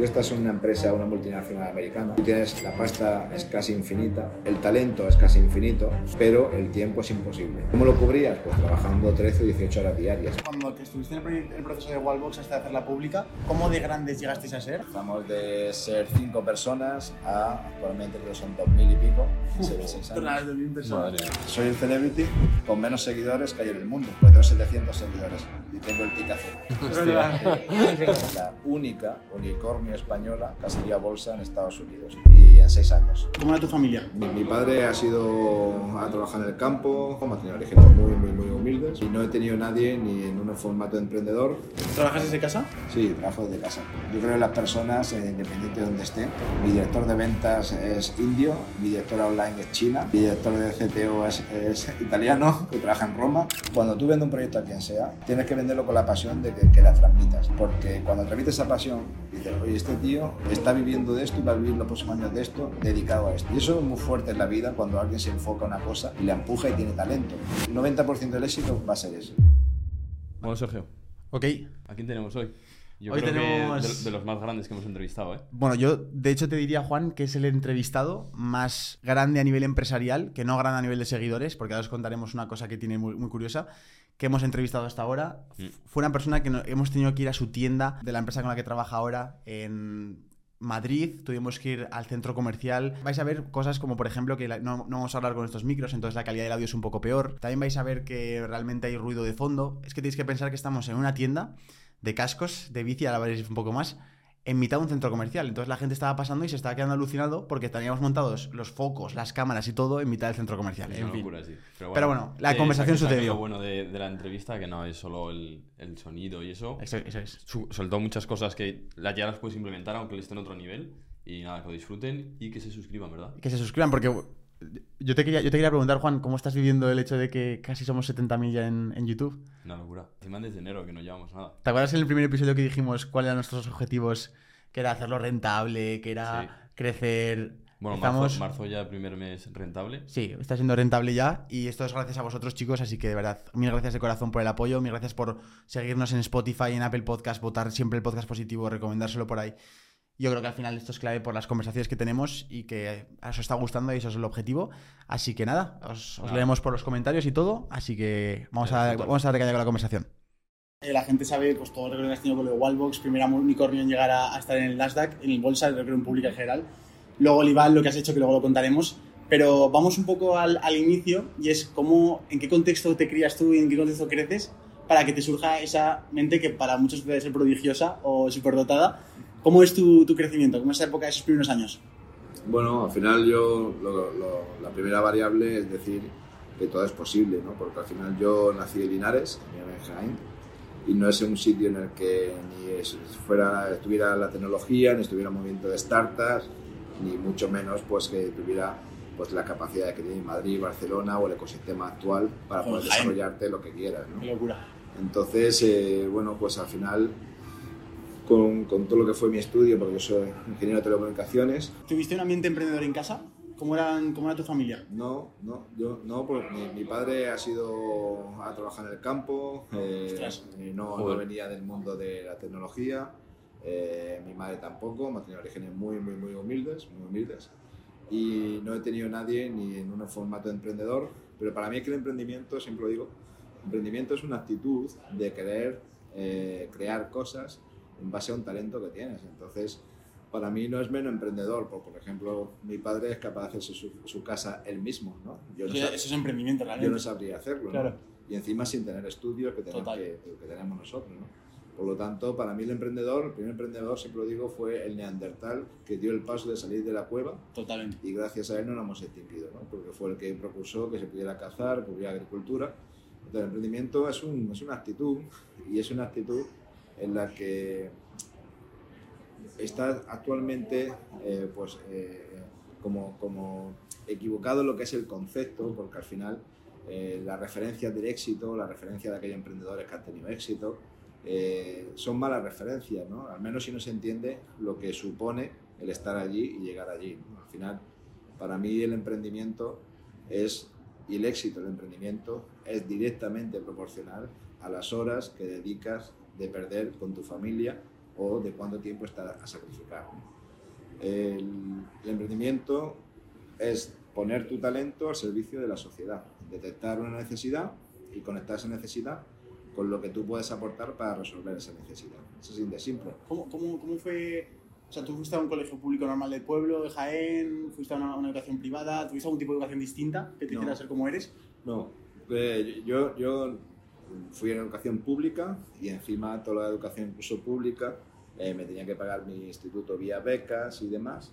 Tú estás en una empresa, una multinacional americana, tú tienes la pasta es casi infinita, el talento es casi infinito, pero el tiempo es imposible. ¿Cómo lo cubrías? Pues trabajando 13 o 18 horas diarias. Cuando estuviste en el proceso de Wallbox hasta hacerla pública, ¿cómo de grandes llegasteis a ser? Pasamos de ser 5 personas a actualmente creo que son 2.000 y pico. de mil personas. Soy el celebrity con menos seguidores que hay en el mundo, pues tengo 700 seguidores y tengo el tic azul. la única unicornio española que ha salido a bolsa en Estados Unidos y en 6 años. ¿Cómo era tu familia? Mi, mi padre ha sido a trabajar en el campo, ha tenido orígenes muy, muy, muy humildes y no he tenido nadie ni en un formato de emprendedor. ¿Trabajas desde casa? Sí, trabajo desde casa. Yo creo que las personas, eh, independiente de donde esté, mi director de ventas es indio, mi directora online es china, mi director de CTO es, es italiano, que trabaja en Roma. Cuando tú vendes un proyecto a quien sea, tienes que venderlo con la pasión de que, que la transmitas, porque cuando transmites esa pasión, dices, oye, este tío está viviendo de esto y va a vivir los próximos años de esto, dedicado a esto. Y eso es muy fuerte en la vida cuando alguien se enfoca a una cosa y la empuja y tiene talento. El 90% del éxito va a ser eso. Bueno, Sergio, Ok. ¿a quién tenemos hoy? Yo Hoy creo tenemos- que de, de los más grandes que hemos entrevistado, ¿eh? Bueno, yo de hecho te diría, Juan, que es el entrevistado más grande a nivel empresarial, que no grande a nivel de seguidores, porque ahora os contaremos una cosa que tiene muy, muy curiosa, que hemos entrevistado hasta ahora. Mm. Fue una persona que no- hemos tenido que ir a su tienda de la empresa con la que trabaja ahora en Madrid, tuvimos que ir al centro comercial. Vais a ver cosas como, por ejemplo, que no, no vamos a hablar con estos micros, entonces la calidad del audio es un poco peor. También vais a ver que realmente hay ruido de fondo. Es que tenéis que pensar que estamos en una tienda de cascos, de bici, ahora veréis un poco más, en mitad de un centro comercial. Entonces la gente estaba pasando y se estaba quedando alucinado porque teníamos montados los focos, las cámaras y todo en mitad del centro comercial. Es En fin. sí. Pero Pero bueno, la eh, conversación sucedió. Lo bueno de, de la entrevista, que no es solo el, el sonido y eso. Eso, eso es. Soltó muchas cosas que la- ya las puedes implementar, aunque le estén en otro nivel. Y nada, que lo disfruten y que se suscriban, ¿verdad? Que se suscriban porque yo te quería, yo te quería preguntar, Juan, ¿cómo estás viviendo el hecho de que casi somos 70.000 ya en, en YouTube? Una locura. Encima desde enero, que no llevamos nada. ¿Te acuerdas en el primer episodio que dijimos cuáles eran nuestros objetivos? Que era hacerlo rentable, que era Sí. crecer. Bueno, Estamos- marzo, marzo ya primer mes rentable. Sí, está siendo rentable ya y esto es gracias a vosotros chicos, así que de verdad, mil gracias de corazón por el apoyo, mil gracias por seguirnos en Spotify, en Apple Podcast, votar siempre el podcast positivo, recomendárselo por ahí. Yo creo que al final esto es clave por las conversaciones que tenemos y que os está gustando y eso es el objetivo. Así que nada, os, os leemos por los comentarios y todo, así que vamos a, vamos a darle caña con la conversación. Eh, La gente sabe pues, todo el recorrido que has tenido con lo de Wallbox, primera unicornio en llegar a, a estar en el Nasdaq, en el Bolsa, el recorrido en pública en general. Luego Olival, lo que has hecho, que luego lo contaremos. Pero vamos un poco al, al inicio y es cómo, en qué contexto te crías tú y en qué contexto creces para que te surja esa mente que para muchos puede ser prodigiosa o superdotada. ¿Cómo es tu, tu crecimiento? ¿Cómo es esa época de esos primeros años? Bueno, al final yo lo- lo- la primera variable es decir que todo es posible, ¿no? Porque al final yo nací en Linares, en Jaén, y no es un sitio en el que ni es- fuera, estuviera la tecnología, ni estuviera un movimiento de startups, ni mucho menos pues que tuviera pues la capacidad que tiene Madrid, Barcelona o el ecosistema actual para poder desarrollarte lo que quieras, ¿no? Qué locura. Entonces, eh, bueno, pues al final, con, con todo lo que fue mi estudio, porque yo soy ingeniero de telecomunicaciones, ¿Tuviste un ambiente emprendedor en casa? ¿Cómo, eran, cómo era tu familia? no, no, yo no, porque mi, mi padre ha sido a trabajar en el campo, eh, eh, no, no venía del mundo de la tecnología, eh, mi madre tampoco, ha tenido orígenes muy, muy, muy humildes, muy humildes, y no he tenido nadie ni en un formato de emprendedor, pero para mí es que el emprendimiento, siempre lo digo, emprendimiento es una actitud de querer eh, crear cosas en base a un talento que tienes. Entonces, para mí no es menos emprendedor, porque, por ejemplo, mi padre es capaz de hacerse su, su casa él mismo, ¿no? Yo no, Eso, es emprendimiento, yo realmente. no sabría hacerlo, ¿no? Claro. Y encima sin tener estudios que tenemos, que, que tenemos nosotros, ¿no? Por lo tanto, para mí el emprendedor, el primer emprendedor, siempre lo digo, fue el neandertal que dio el paso de salir de la cueva Totalmente. y gracias a él no nos hemos extinguido, ¿no? porque fue el que propulsó que se pudiera cazar, que hubiera agricultura. Entonces, el emprendimiento es, un, es una actitud y es una actitud en la que está actualmente eh, pues, eh, como, como equivocado lo que es el concepto, porque al final eh, las referencias del éxito, las referencias de aquellos emprendedores que han tenido éxito, eh, son malas referencias, ¿no? Al menos si no se entiende lo que supone el estar allí y llegar allí. ¿no? Al final, para mí el emprendimiento es, y el éxito del emprendimiento es directamente proporcional a las horas que dedicas de perder con tu familia o de cuánto tiempo está a sacrificar. El, el emprendimiento es poner tu talento al servicio de la sociedad, detectar una necesidad y conectar esa necesidad con lo que tú puedes aportar para resolver esa necesidad. Eso es de simple. ¿Cómo, cómo, ¿Cómo fue? O sea, tú fuiste a un colegio público normal del pueblo, de Jaén, fuiste a una, una educación privada, ¿tuviste algún tipo de educación distinta que te No. hiciera ser como eres? No, eh, yo, yo fui en educación pública y encima toda la educación incluso pública eh, me tenía que pagar mi instituto vía becas y demás.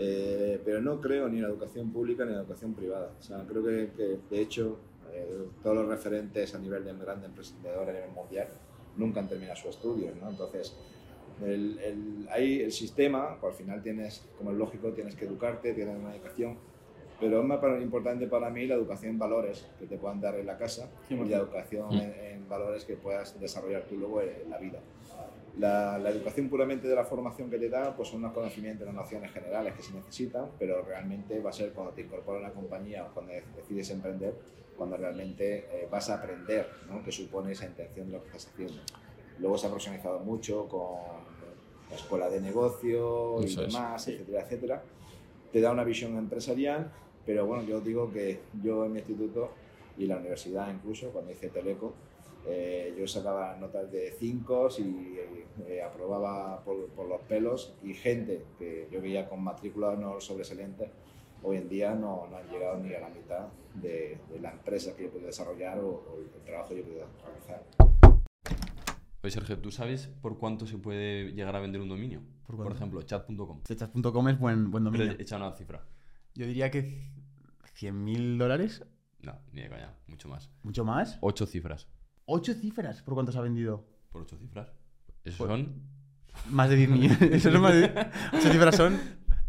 Eh, pero no creo ni en la educación pública ni en la educación privada. O sea, creo que, que, de hecho eh, todos los referentes a nivel de grandes emprendedores a nivel mundial nunca han terminado sus estudios, ¿no? Entonces, el, el, ahí el sistema, pues, al final tienes, como es lógico, tienes que educarte, tienes una educación, pero es más importante para mí la educación en valores que te puedan dar en la casa y la educación en, en valores que puedas desarrollar tú luego en la vida. La, la educación puramente de la formación que te da, pues son unos conocimientos, unas nociones generales que se necesitan, pero realmente va a ser cuando te incorporas a una compañía o cuando decides emprender, cuando realmente eh, vas a aprender ¿no? qué supone esa intención de lo que estás haciendo. Luego se ha profesionalizado mucho con la escuela de negocio y es. demás, etcétera, etcétera. Te da una visión empresarial, pero bueno, yo digo que yo en mi instituto y la universidad incluso, cuando hice Teleco, eh, yo sacaba notas de 5 y eh, aprobaba por, por los pelos y gente que yo veía con matrícula no sobresaliente, hoy en día no, no han llegado ni a la mitad de, de la empresa que yo pude desarrollar o, o el trabajo que yo pude realizar. Oye, Sergio, ¿tú sabes por cuánto se puede llegar a vender un dominio? ¿Por Por, ejemplo, chat.com. Chat.com es buen, buen Pero dominio. echa una cifra. Yo diría que 100.000 dólares, No, ni de coña, mucho más. mucho más. Ocho cifras. ¿Ocho cifras por cuánto se ha vendido? Por ocho cifras. Eso Pues- son Más de 10 millones. Eso son más de... Ocho cifras son,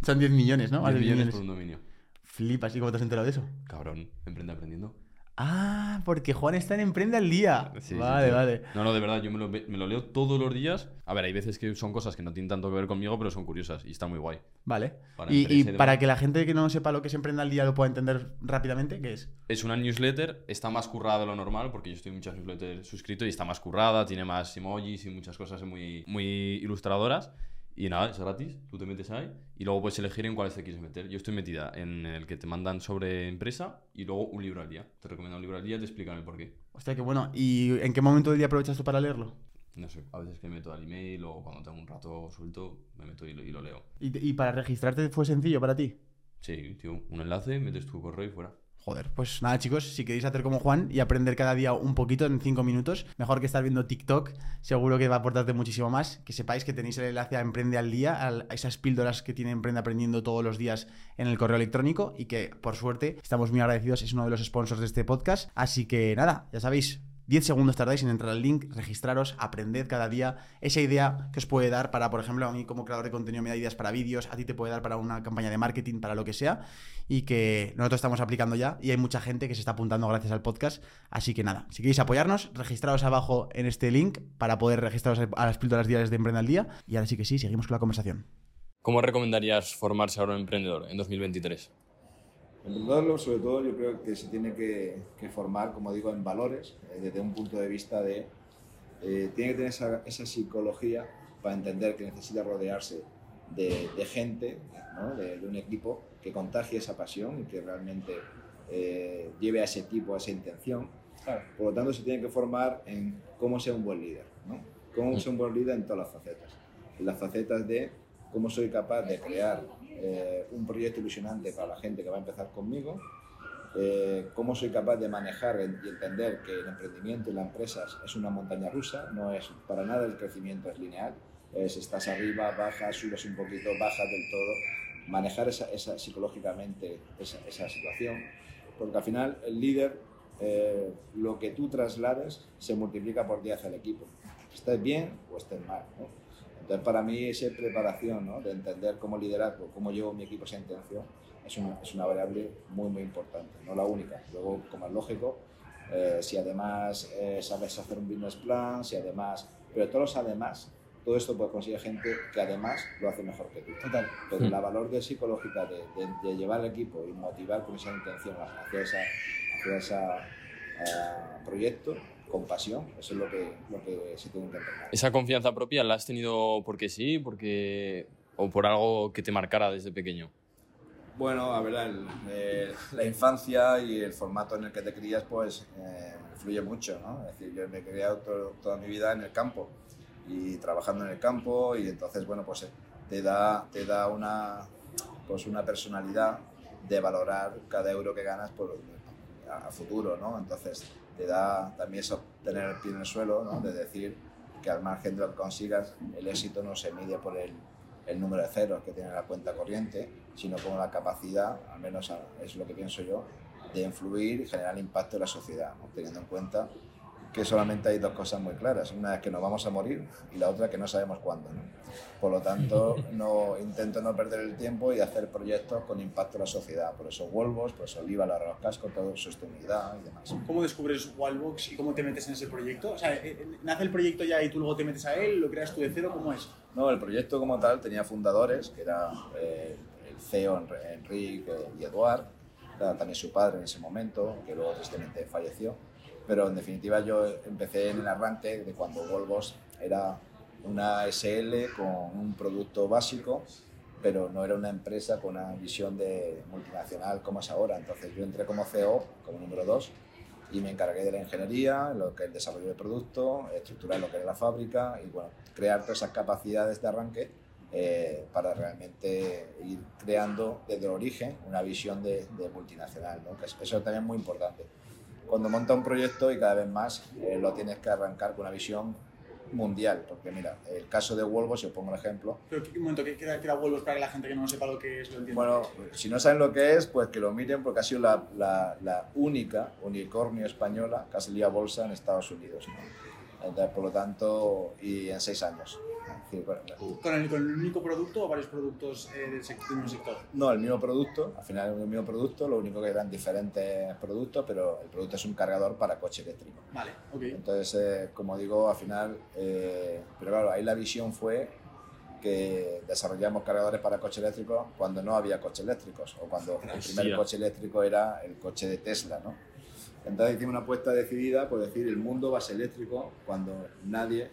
son 10 millones, ¿no? Más 10 de 10 millones millones. por un dominio. Flipas, ¿y cómo te has enterado de eso? Cabrón, emprende aprendiendo. Ah, porque Juan está en Emprende al Día. Sí, sí, vale, tío. vale. No, no, de verdad, yo me lo, me lo leo todos los días. A ver, hay veces que son cosas que no tienen tanto que ver conmigo, pero son curiosas y está muy guay. Vale. Para y y para que la gente que no sepa lo que es Emprende al Día lo pueda entender rápidamente, ¿qué es? Es una newsletter, está más currada de lo normal, porque yo estoy en muchas newsletters suscrito y está más currada, tiene más emojis y muchas cosas muy, muy ilustradoras. Y nada, es gratis, tú te metes ahí y luego puedes elegir en cuáles te quieres meter. Yo estoy metida en el que te mandan sobre empresa y luego un libro al día. Te recomiendo un libro al día, te explican el porqué. Hostia, qué bueno. ¿Y en qué momento del día aprovechas tú para leerlo? No sé, a veces que me meto al email o cuando tengo un rato suelto, me meto y lo, y lo leo. ¿Y, y para registrarte fue sencillo para ti? Sí, tío, un enlace, metes tu correo y fuera. Joder, pues nada chicos, si queréis hacer como Juan y aprender cada día un poquito en 5 minutos, mejor que estar viendo TikTok, seguro que va a aportarte muchísimo más. Que sepáis que tenéis el enlace a Emprende al Día, a esas píldoras que tiene Emprende aprendiendo todos los días en el correo electrónico y que por suerte estamos muy agradecidos, es uno de los sponsors de este podcast. Así que nada, ya sabéis, 10 segundos tardáis en entrar al link, registraros, aprended cada día esa idea que os puede dar para, por ejemplo, a mí como creador de contenido me da ideas para vídeos, a ti te puede dar para una campaña de marketing, para lo que sea, y que nosotros estamos aplicando ya y hay mucha gente que se está apuntando gracias al podcast. Así que nada, si queréis apoyarnos, registraos abajo en este link para poder registraros a las píldoras diarias de Emprende al Día. Y ahora sí que sí, seguimos con la conversación. ¿Cómo recomendarías formarse ahora un emprendedor en 2023? Entenderlo, sobre todo, yo creo que se tiene que, que formar, como digo, en valores, eh, desde un punto de vista de. eh, tiene que tener esa, esa psicología para entender que necesita rodearse de, de gente, ¿no? de, de un equipo que contagie esa pasión y que realmente eh, lleve a ese equipo a esa intención. Por lo tanto, se tiene que formar en cómo ser un buen líder, ¿no? Cómo ser un buen líder en todas las facetas. En las facetas de cómo soy capaz de crear eh, un proyecto ilusionante para la gente que va a empezar conmigo, eh, cómo soy capaz de manejar y entender que el emprendimiento y las empresas es una montaña rusa, no es para nada el crecimiento es lineal, es estás arriba, bajas, subes un poquito, bajas del todo, manejar esa, esa- psicológicamente esa, esa situación, porque al final el líder, eh, lo que tú traslades se multiplica por 10 al equipo, estés bien o estés mal. ¿no? Entonces, para mí, esa preparación ¿no? de entender cómo liderazgo, cómo llevo mi equipo a esa intención, es una, es una variable muy, muy importante, no la única. Luego, como es lógico, eh, si además eh, sabes hacer un business plan, si además, pero todos los además, todo esto puede conseguir gente que además lo hace mejor que tú. Total. Pero Hmm. la valor de psicológica de, de- de llevar al equipo y motivar con esa intención hacia ese hacia esa, ah, proyecto con pasión. Eso es lo que, lo que se tiene que entrenar. ¿Esa confianza propia la has tenido porque sí, porque o por algo que te marcara desde pequeño? Bueno, a ver, el- eh, la infancia y el formato en el que te crías, pues eh, influye mucho, ¿no? Es decir, yo me he criado to- toda mi vida en el campo y trabajando en el campo y entonces, bueno, pues eh, te da, te da una, pues una personalidad de valorar cada euro que ganas por, a, a futuro, ¿no? Entonces te da también eso, tener el pie en el suelo, ¿no? De decir que al margen de lo que consigas, el éxito no se mide por el, el número de ceros que tiene la cuenta corriente, sino como la capacidad, al menos es lo que pienso yo, de influir y generar impacto en la sociedad, teniendo en cuenta que solamente hay dos cosas muy claras. Una es que nos vamos a morir y la otra que no sabemos cuándo. ¿no? Por lo tanto, no, intento no perder el tiempo y hacer proyectos con impacto en la sociedad. Por eso Volvos, por eso Oliva, la los cascos, todo sostenibilidad y demás. ¿Cómo descubres Wallbox y cómo te metes en ese proyecto? O sea, eh, eh, ¿nace el proyecto ya y tú luego te metes a él? ¿Lo creas tú de cero? ¿Cómo es? No, el proyecto como tal tenía fundadores, que era eh, el CEO Enri- Enrique y Eduard, era también su padre en ese momento, que luego tristemente falleció. Pero en definitiva yo empecé en el arranque de cuando Volvos era una SL con un producto básico, pero no era una empresa con una visión de multinacional como es ahora. Entonces yo entré como CEO, como número 2, y me encargué de la ingeniería, lo que es el desarrollo de producto, estructurar lo que era la fábrica y bueno, crear todas esas capacidades de arranque eh, para realmente ir creando desde el origen una visión de, de multinacional, ¿no? que es- eso también es muy importante. Cuando monta un proyecto y cada vez más eh, lo tienes que arrancar con una visión mundial, porque mira, el caso de Volvo, si os pongo el ejemplo, Pero ¿qué- un momento, ¿qué, era, Wallbox para que la gente que no sepa lo que es lo entienda? bueno, si no saben lo que es, pues que lo miren porque ha sido la, la, la única unicornio española que ha salido a bolsa en Estados Unidos. ¿no? Entonces, por lo tanto, y en seis años. Decir, bueno, ¿Con el, ¿Con el único producto o varios productos eh, del, sec- del mismo sector? No, el mismo producto, al final es el mismo producto, lo único que eran diferentes productos, pero el producto es un cargador para coche eléctrico. Vale, ok. Entonces, eh, como digo, al final, eh, pero claro, ahí la visión fue que desarrollamos cargadores para coche eléctrico cuando no había coches eléctricos o cuando el primer coche eléctrico era el coche de Tesla, ¿no? Entonces hicimos una apuesta decidida por decir el mundo va a ser eléctrico cuando nadie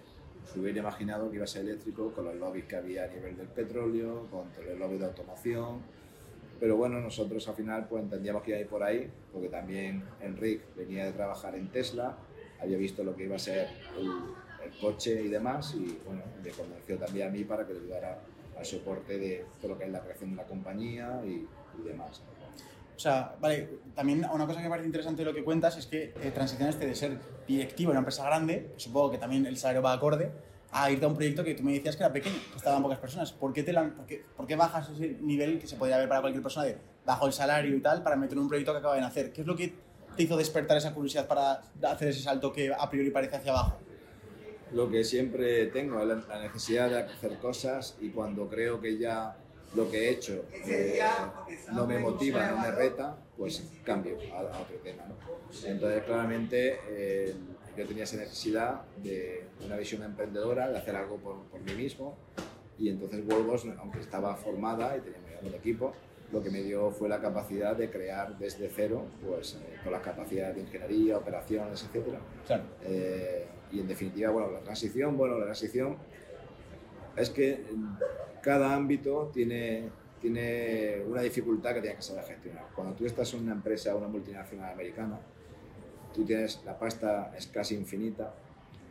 se hubiera imaginado que iba a ser eléctrico con los lobbies que había a nivel del petróleo, con el lobby de automoción. Pero bueno, nosotros al final pues entendíamos que iba a ir por ahí, porque también Enric venía de trabajar en Tesla, había visto lo que iba a ser el, coche y demás, y bueno, me convenció también a mí para que le ayudara al soporte de todo lo que es la creación de la compañía y demás. O sea, vale, también una cosa que me parece interesante de lo que cuentas es que eh, transicionaste de ser directivo en una empresa grande, que supongo que también el salario va acorde, a irte a un proyecto que tú me decías que era pequeño, que estaban pocas personas. ¿Por qué, te lan- por qué, por qué bajas ese nivel que se podría ver para cualquier persona de bajo el salario y tal para meter en un proyecto que acaba de nacer? ¿Qué es lo que te hizo despertar esa curiosidad para hacer ese salto que a priori parece hacia abajo? Lo que siempre tengo la, la necesidad de hacer cosas y cuando creo que ya lo que he hecho eh, no me motiva, no me reta, pues cambio a, a otro tema. ¿no? Entonces, claramente, eh, yo tenía esa necesidad de una visión emprendedora, de hacer algo por, por mí mismo y entonces Volvos, aunque estaba formada y teníamos ya un equipo, lo que me dio fue la capacidad de crear desde cero, pues eh, con las capacidades de ingeniería, operaciones, etcétera, Claro. eh, y en definitiva, bueno, la transición, bueno, la transición es que cada ámbito tiene, tiene una dificultad que tienes que saber gestionar. Cuando tú estás en una empresa, una multinacional americana, tú tienes, la pasta es casi infinita,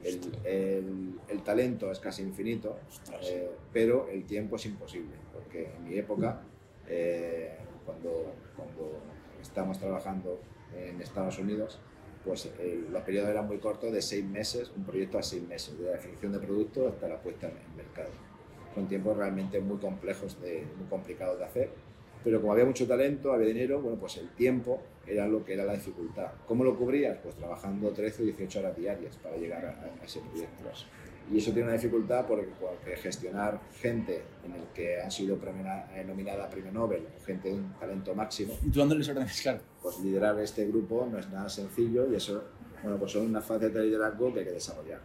el, el- el talento es casi infinito, eh, pero el tiempo es imposible, porque en mi época, eh, cuando, cuando estábamos trabajando en Estados Unidos, pues el- los periodos eran muy cortos, de seis meses, un proyecto a seis meses, de la definición de producto hasta la puesta en en mercado. Son tiempos realmente muy complejos, de, muy complicados de hacer, pero como había mucho talento, había dinero, bueno, pues el tiempo era lo que era la dificultad. ¿Cómo lo cubrías? Pues trabajando 13 o 18 horas diarias para llegar a, a ese proyecto. Y eso tiene una dificultad porque, porque gestionar gente en el que han sido eh, nominada a premio Nobel, o gente de un talento máximo, Y tú dándoles órdenes, claro. pues liderar este grupo no es nada sencillo y eso, bueno, pues son unas facetas de liderazgo que hay que desarrollar.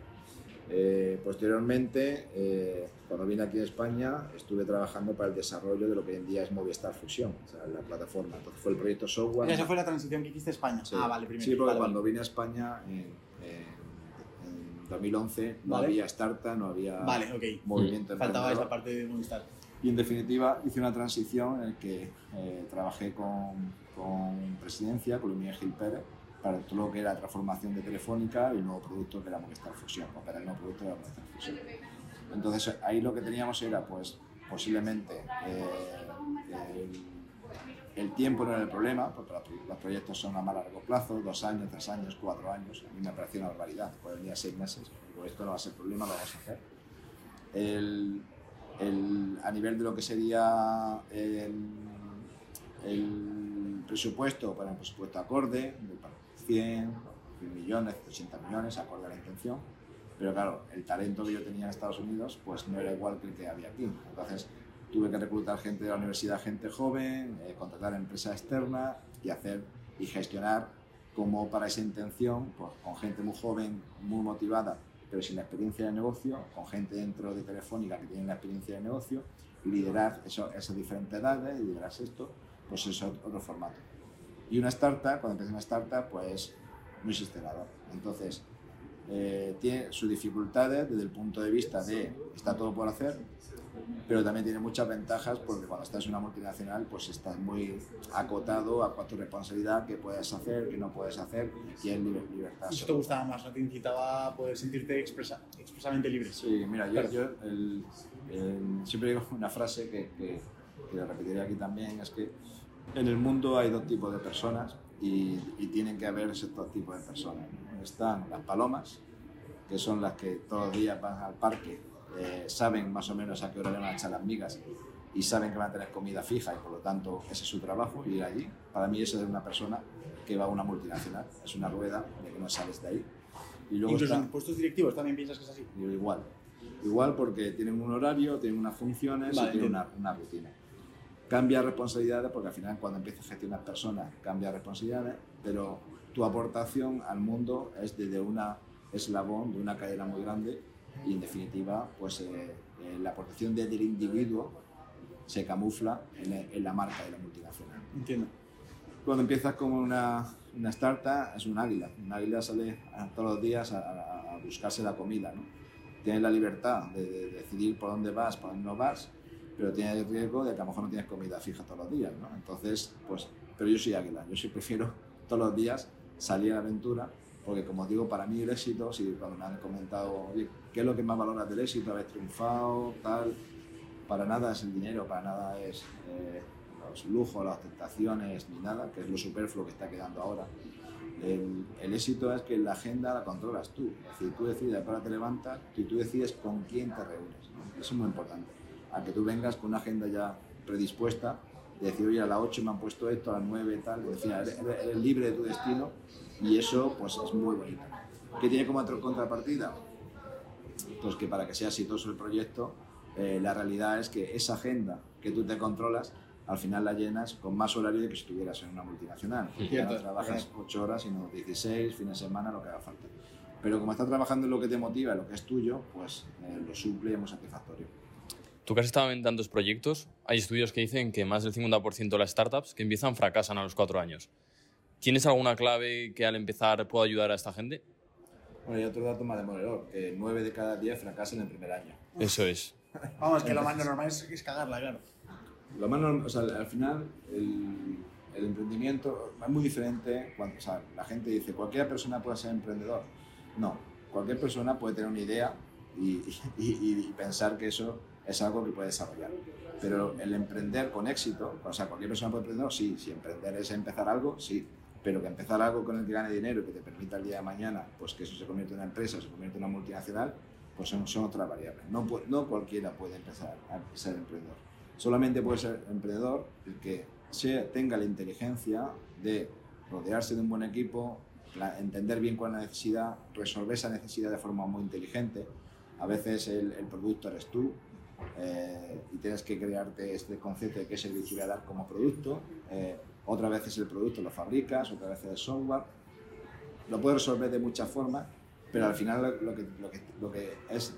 Eh, posteriormente, eh, cuando vine aquí a España, estuve trabajando para el desarrollo de lo que hoy en día es Movistar Fusión, o sea, la plataforma. Entonces fue el proyecto software. Y esa fue la transición que hiciste a España. Sí. Ah, vale, primero. Sí, porque Vale, cuando vale. vine a España en 2011 no Vale. había startup, no había Vale, ok. movimiento Faltaba esa parte de Movistar. Y en definitiva hice una transición en la que eh, trabajé con, con Presidencia, con Luis Miguel Gil Pérez, para todo lo que era transformación de Telefónica y el nuevo producto que era Movistar Fusión, para el nuevo producto era Movistar Fusión. Entonces ahí lo que teníamos era pues posiblemente eh, el, el tiempo no era el problema, porque los, proyectos son a más largo plazo, dos años, tres años, cuatro años, a mí me pareció una barbaridad, puede venir a seis meses, digo, esto no va a ser problema, lo vamos a hacer. El, el- a nivel de lo que sería el, el presupuesto, para el presupuesto acorde, de para 100, 100 millones, 180 millones, acorde a la intención, pero claro, el talento que yo tenía en Estados Unidos pues no era igual que el que había aquí. Entonces tuve que reclutar gente de la universidad, gente joven, eh, contratar empresas externas y hacer y gestionar como para esa intención, pues, con gente muy joven, muy motivada, pero sin la experiencia de negocio, con gente dentro de Telefónica que tiene la experiencia de negocio, liderar eso, esas diferentes edades, liderar esto, pues es ot- otro formato. Y una startup, cuando empieza una startup, pues no existe nada. Entonces, eh, tiene sus dificultades desde el punto de vista de está todo por hacer, pero también tiene muchas ventajas porque cuando estás en una multinacional pues estás muy acotado a cuánta responsabilidad, qué puedes hacer, qué no puedes hacer y es liber- libertad. Eso te gustaba más, ¿no? Te incitaba a poder sentirte expresa, expresamente libre. Sí, mira, yo, yo el- el- siempre digo una frase que, que, que la repetiré aquí también, es que en el mundo hay dos tipos de personas y, y tienen que haber esos dos tipos de personas. Están las palomas, que son las que todos los días van al parque, eh, saben más o menos a qué hora le van a echar las migas y saben que van a tener comida fija y por lo tanto ese es su trabajo, ir allí. Para mí eso es una persona que va a una multinacional, es una rueda de que no sales de ahí. Y luego Incluso está- en puestos directivos también piensas que es así. Igual. Igual porque tienen un horario, tienen unas funciones Vale, y tienen una, una rutina. Cambia responsabilidades porque al final cuando empiezas a gestionar personas cambia responsabilidades, pero tu aportación al mundo es desde una eslabón de una cadena muy grande y en definitiva pues eh, eh, la aportación desde el individuo se camufla en, la- en la marca de la multinacional. Entiendo. Cuando empiezas como una, una startup, es un águila. Un águila sale todos los días a- a buscarse la comida. ¿no? Tienes la libertad de, de decidir por dónde vas, por dónde no vas, pero tienes el riesgo de que a lo mejor no tienes comida fija todos los días. ¿no? Entonces, pues, pero yo soy águila. Yo sí prefiero todos los días salir a la aventura, porque como digo, para mí el éxito, si cuando me han comentado, oye, ¿qué es lo que más valoras del éxito? ¿Haber triunfado? Tal para nada es el dinero, para nada es eh, los lujos, las tentaciones, ni nada, que es lo superfluo que está quedando ahora. El, el éxito es que la agenda la controlas tú. Es decir, tú decides para te levantas y tú decides con quién te reúnes. Eso es muy importante. A que tú vengas con una agenda ya predispuesta, de decir, oye, a las 8 me han puesto esto, a las 9 tal, es decir, eres, eres libre de tu destino y eso pues es muy bonito. ¿Qué tiene como otra contrapartida? pues que para que sea exitoso el proyecto, eh, la realidad es que esa agenda que tú te controlas, al final la llenas con más horario de que si estuvieras en una multinacional. Porque ya no trabajas correcto. 8 horas, sino 16, fines de semana, lo que haga falta. Pero como estás trabajando en lo que te motiva, en lo que es tuyo, pues eh, lo suple y es muy satisfactorio. Tú que has estado en tantos proyectos, hay estudios que dicen que más del 50% de las startups que empiezan fracasan a los cuatro años. ¿Tienes alguna clave que al empezar pueda ayudar a esta gente? Bueno, y otro dato más demoledor, que 9 de cada 10 fracasan en el primer año. Eso es. Vamos, que lo más normal es, es cagarla, claro. Lo más norm- o sea, al final el, el emprendimiento es muy diferente. Cuando, o sea, la gente dice, cualquier persona puede ser emprendedor. No, cualquier persona puede tener una idea y, y- y pensar que eso es algo que puede desarrollar. Pero el emprender con éxito, o sea, cualquier persona puede emprender, sí, si emprender es empezar algo, sí, pero que empezar algo con el que gane dinero que te permita el día de mañana, pues que eso se convierta en una empresa, se convierta en una multinacional, pues son, son otras variables. No, no cualquiera puede empezar a ser emprendedor. Solamente puede ser emprendedor el que sea- tenga la inteligencia de rodearse de un buen equipo, entender bien cuál es la necesidad, resolver esa necesidad de forma muy inteligente. A veces el, el producto eres tú eh, y tienes que crearte este concepto de qué servicio voy a dar como producto. Eh, otras veces el producto lo fabricas, otras veces el software. Lo puedes resolver de muchas formas, pero al final lo, lo que, lo, que, lo que es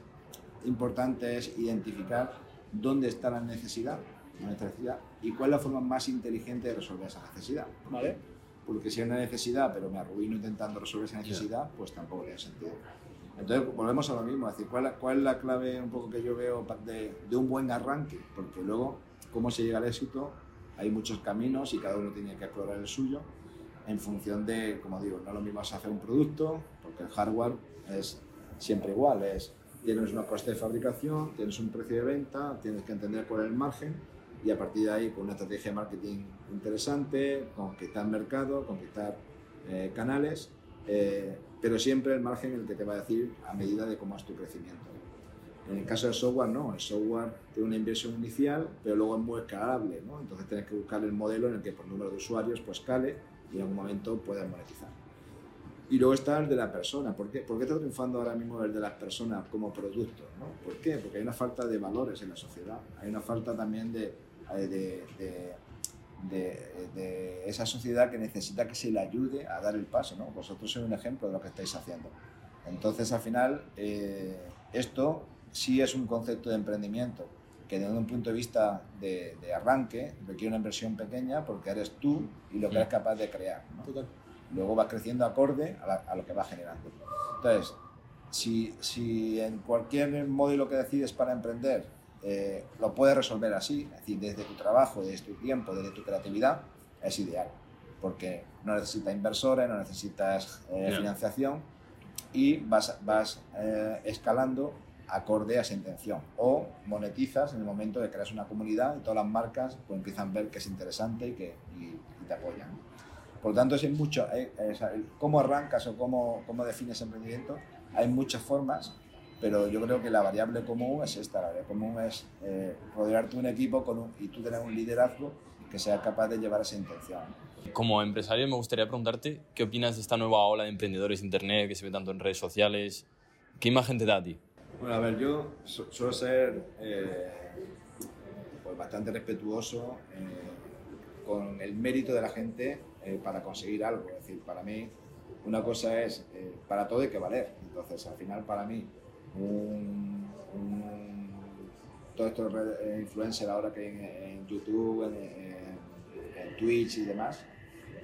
importante es identificar dónde está la necesidad, la necesidad y cuál es la forma más inteligente de resolver esa necesidad. ¿Vale? Porque si hay una necesidad, pero me arruino intentando resolver esa necesidad, pues tampoco tiene sentido. Entonces, volvemos a lo mismo, es decir, ¿cuál, cuál es la clave un poco que yo veo de, de un buen arranque? Porque luego, ¿cómo se llega al éxito? Hay muchos caminos y cada uno tiene que explorar el suyo en función de, como digo, no lo mismo es hacer un producto, porque el hardware es siempre igual, es tienes unos costes de fabricación, tienes un precio de venta, tienes que entender cuál es el margen y a partir de ahí con una estrategia de marketing interesante, conquistar mercado, conquistar eh, canales, eh, pero siempre el margen el que te va a decir a medida de cómo es tu crecimiento. En el caso del software, no, el software tiene una inversión inicial, pero luego es muy escalable, ¿no? entonces tienes que buscar el modelo en el que por número de usuarios pues cale y en algún momento puedas monetizar. Y luego está el de la persona. ¿Por qué, ¿Por qué está triunfando ahora mismo el de las personas como producto? ¿no? ¿Por qué? Porque hay una falta de valores en la sociedad. Hay una falta también de, de, de, de, esa sociedad que necesita que se le ayude a dar el paso. ¿no? Vosotros sois un ejemplo de lo que estáis haciendo. Entonces, al final, eh, esto sí es un concepto de emprendimiento que desde un punto de vista de, arranque requiere una inversión pequeña porque eres tú y lo que eres capaz de crear. ¿no? Luego vas creciendo acorde a, lo que vas generando. Entonces, si, si, en cualquier modelo que decides para emprender eh, lo puedes resolver así, es decir, desde tu trabajo, desde tu tiempo, desde tu creatividad, es ideal, porque no necesitas inversores, no necesitas eh, financiación y vas, vas eh, escalando acorde a esa intención. O monetizas en el momento de crear una comunidad y todas las marcas pues, empiezan a ver que es interesante y que y, te apoyan. Por lo tanto, es mucho, cómo arrancas o cómo, cómo defines emprendimiento, hay muchas formas pero yo creo que la variable común es esta, la variable común es eh, rodearte un equipo con un, y tú tener un liderazgo que sea capaz de llevar esa intención. Como empresario me gustaría preguntarte qué opinas de esta nueva ola de emprendedores de Internet que se ve tanto en redes sociales. ¿Qué imagen te da a ti? Bueno, a ver, yo suelo ser eh, pues bastante respetuoso eh, con el mérito de la gente para conseguir algo. Es decir, para mí una cosa es, para todo hay que valer. Entonces, al final, para mí, un, un, todos estos eh, influencers ahora que hay en, YouTube, en, Twitch y demás,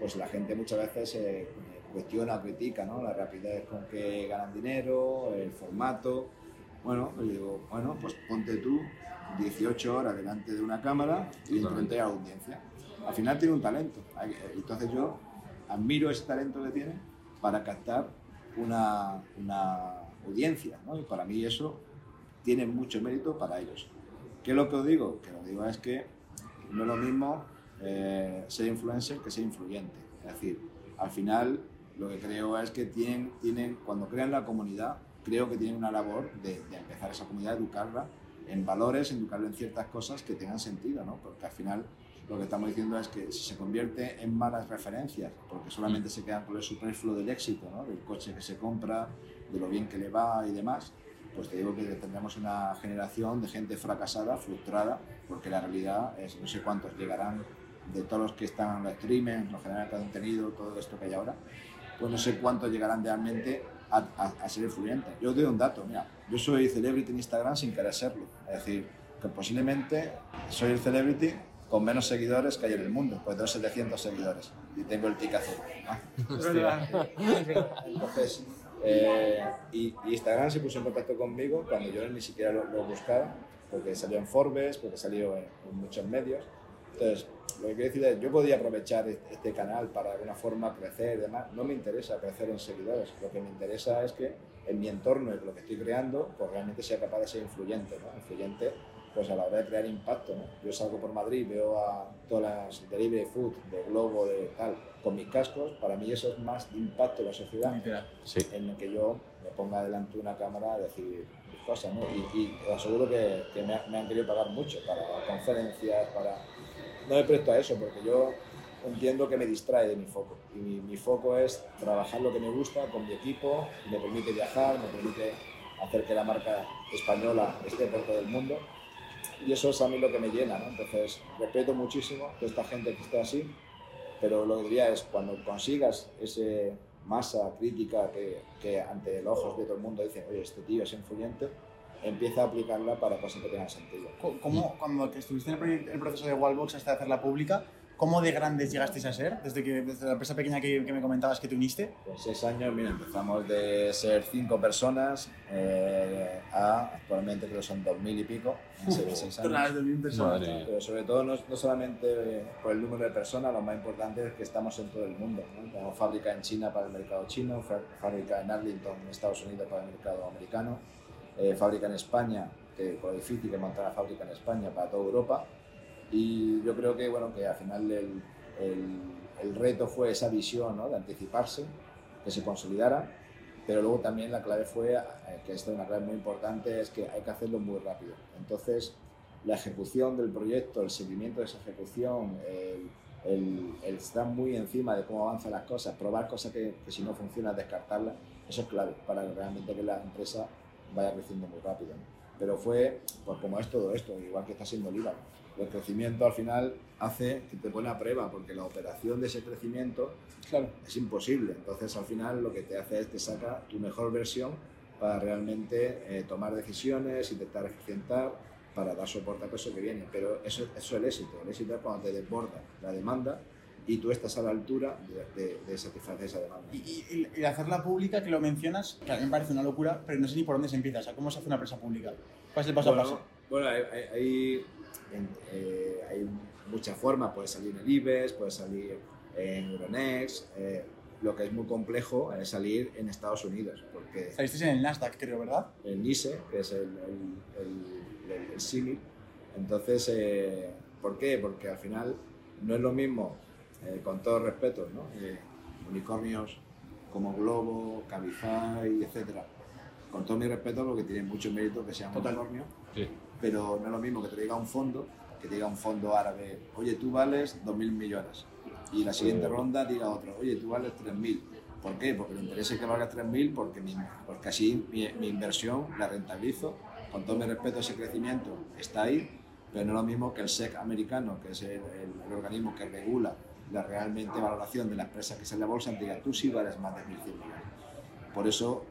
pues la gente muchas veces eh, cuestiona critica ¿no? la rapidez con que ganan dinero, el formato. Bueno, yo digo, bueno, pues ponte tú 18 horas delante de una cámara y enfrente a la audiencia. Al final tiene un talento. Entonces yo admiro ese talento que tiene para captar una, una audiencia, ¿no? Y para mí eso tiene mucho mérito para ellos. ¿Qué es lo que os digo? Que lo digo es que no es lo mismo eh, ser influencer que ser influyente. Es decir, al final lo que creo es que tienen, tienen cuando crean la comunidad, creo que tienen una labor de, de empezar esa comunidad, educarla en valores, educarla en ciertas cosas que tengan sentido, ¿no? Porque al final lo que estamos diciendo es que si se convierte en malas referencias, porque solamente se quedan con el superfluo del éxito, ¿no? del coche que se compra, de lo bien que le va y demás, pues te digo que tendremos una generación de gente fracasada, frustrada, porque la realidad es, no sé cuántos llegarán de todos los que están en los streaming, los generadores de contenido, todo esto que hay ahora, pues no sé cuántos llegarán realmente a, a, ser influyentes. Yo os doy un dato, mira, yo soy celebrity en Instagram sin querer serlo, es decir, que posiblemente soy el celebrity con menos seguidores que hay en el mundo, pues tengo 700 seguidores y tengo el tic azul. Entonces, eh, y, Instagram se puso en contacto conmigo cuando yo ni siquiera lo, buscaba, porque salió en Forbes, porque salió en, muchos medios. Entonces, lo que quiero decir es, yo podía aprovechar este canal para de alguna forma crecer y demás. No me interesa crecer en seguidores, lo que me interesa es que en mi entorno y lo que estoy creando, pues realmente sea capaz de ser influyente, ¿no? Influyente pues a la hora de crear impacto. ¿no? Yo salgo por Madrid, veo a todas las delivery food, de Globo, de tal, con mis cascos, para mí eso es más de impacto en la sociedad, en el que yo me ponga delante de una cámara a decir cosas. ¿no? Y, y os aseguro que, que me, me, han querido pagar mucho para conferencias, para... No me presto a eso, porque yo entiendo que me distrae de mi foco. Y mi, foco es trabajar lo que me gusta con mi equipo, me permite viajar, me permite hacer que la marca española esté por todo el mundo y eso es a mí lo que me llena, ¿no? Entonces, respeto muchísimo a esta gente que está así, pero lo que diría es cuando consigas esa masa crítica que, que ante los ojos de todo el mundo dicen, oye, este tío es influyente, empieza a aplicarla para cosas que tengan sentido. ¿Cómo, cuando estuviste en el, proceso de Wallbox hasta hacerla pública, ¿Cómo de grandes llegasteis a ser desde, que, desde la empresa pequeña que, que me comentabas que te uniste? Pues seis años, mira, empezamos de ser cinco personas eh, a actualmente creo que son dos mil y pico en seis, seis años. De mil personas. Madre. Pero sobre todo no, no solamente por el número de personas, lo más importante es que estamos en todo el mundo. ¿no? Tenemos fábrica en China para el mercado chino, fábrica en Arlington, en Estados Unidos para el mercado americano, eh, fábrica en España, que difícil que montar la fábrica en España para toda Europa. Y yo creo que, bueno, que al final el, el- el reto fue esa visión ¿no? de anticiparse, que se consolidara, pero luego también la clave fue, eh, que esta es una clave muy importante, es que hay que hacerlo muy rápido. Entonces, la ejecución del proyecto, el seguimiento de esa ejecución, el, el- el estar muy encima de cómo avanzan las cosas, probar cosas que, que si no funcionan, descartarlas, eso es clave para realmente que la empresa vaya creciendo muy rápido. ¿no? Pero fue, pues como es todo esto, igual que está siendo el IVA. El crecimiento al final hace que te pone a prueba, porque la operación de ese crecimiento Claro. es imposible. Entonces, al final, lo que te hace es te saca tu mejor versión para realmente eh, tomar decisiones, intentar eficientar, para dar soporte a eso que viene. Pero eso, eso es el éxito. El éxito es cuando te desborda la demanda y tú estás a la altura de, de- de satisfacer esa demanda. Y, y, y hacerla pública, que lo mencionas, que a mí me parece una locura, pero no sé ni por dónde se empieza. O sea, ¿cómo se hace una empresa pública? ¿Cuál es el paso bueno, a paso? Bueno, hay, hay, eh, hay muchas formas. Puedes salir en el IBEX, puedes salir en Euronext. eh, lo que es muy complejo es salir en Estados Unidos, porque Salisteis en el Nasdaq, creo, ¿verdad? el NISE, que es el, el, el, el-. Entonces, eh, ¿por qué? Porque al final no es lo mismo, eh, con todo respeto, ¿no? Eh, unicornios como Globo, Cabify, etcétera. Con todo mi respeto, porque tienen mucho mérito que sean Total. unicornios, Sí. pero no es lo mismo que te diga un fondo, que te diga un fondo árabe, oye, tú vales 2.000 millones. Y la siguiente Oh. ronda diga otro, oye, tú vales 3.000. ¿Por qué? Porque le interesa que valga 3.000 porque, mi- porque así mi, mi inversión la rentabilizo. Con todo mi respeto, ese crecimiento está ahí, pero no es lo mismo que el SEC americano, que es el, el- el organismo que regula la realmente valoración de la empresa que sale a bolsa, diga, tú sí vales más de 1.100 millones. Por eso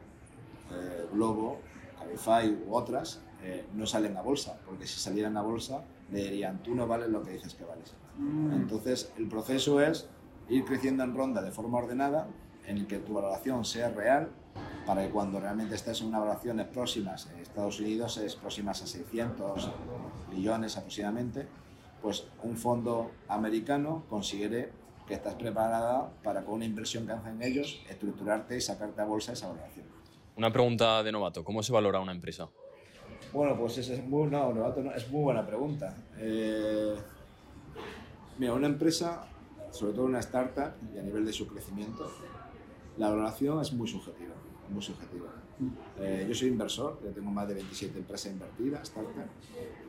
eh, Globo, Cabify u otras eh, no salen a bolsa, porque si salieran a bolsa le dirían tú no vales lo que dices que vales. Entonces el proceso es ir creciendo en ronda de forma ordenada, en el que tu valoración sea real, para que cuando realmente estés en una valoración próximas, en Estados Unidos es próximas a 600 millones aproximadamente, pues un fondo americano considere que estás preparada para con una inversión que hacen ellos, estructurarte y sacarte a bolsa esa valoración. Una pregunta de novato. ¿Cómo se valora una empresa? Bueno, pues esa es muy, no, novato no, es muy buena pregunta. Eh, mira, una empresa, sobre todo una startup, y a nivel de su crecimiento, la valoración es muy subjetiva, muy subjetiva. Eh, yo soy inversor, yo tengo más de 27 empresas invertidas, startup,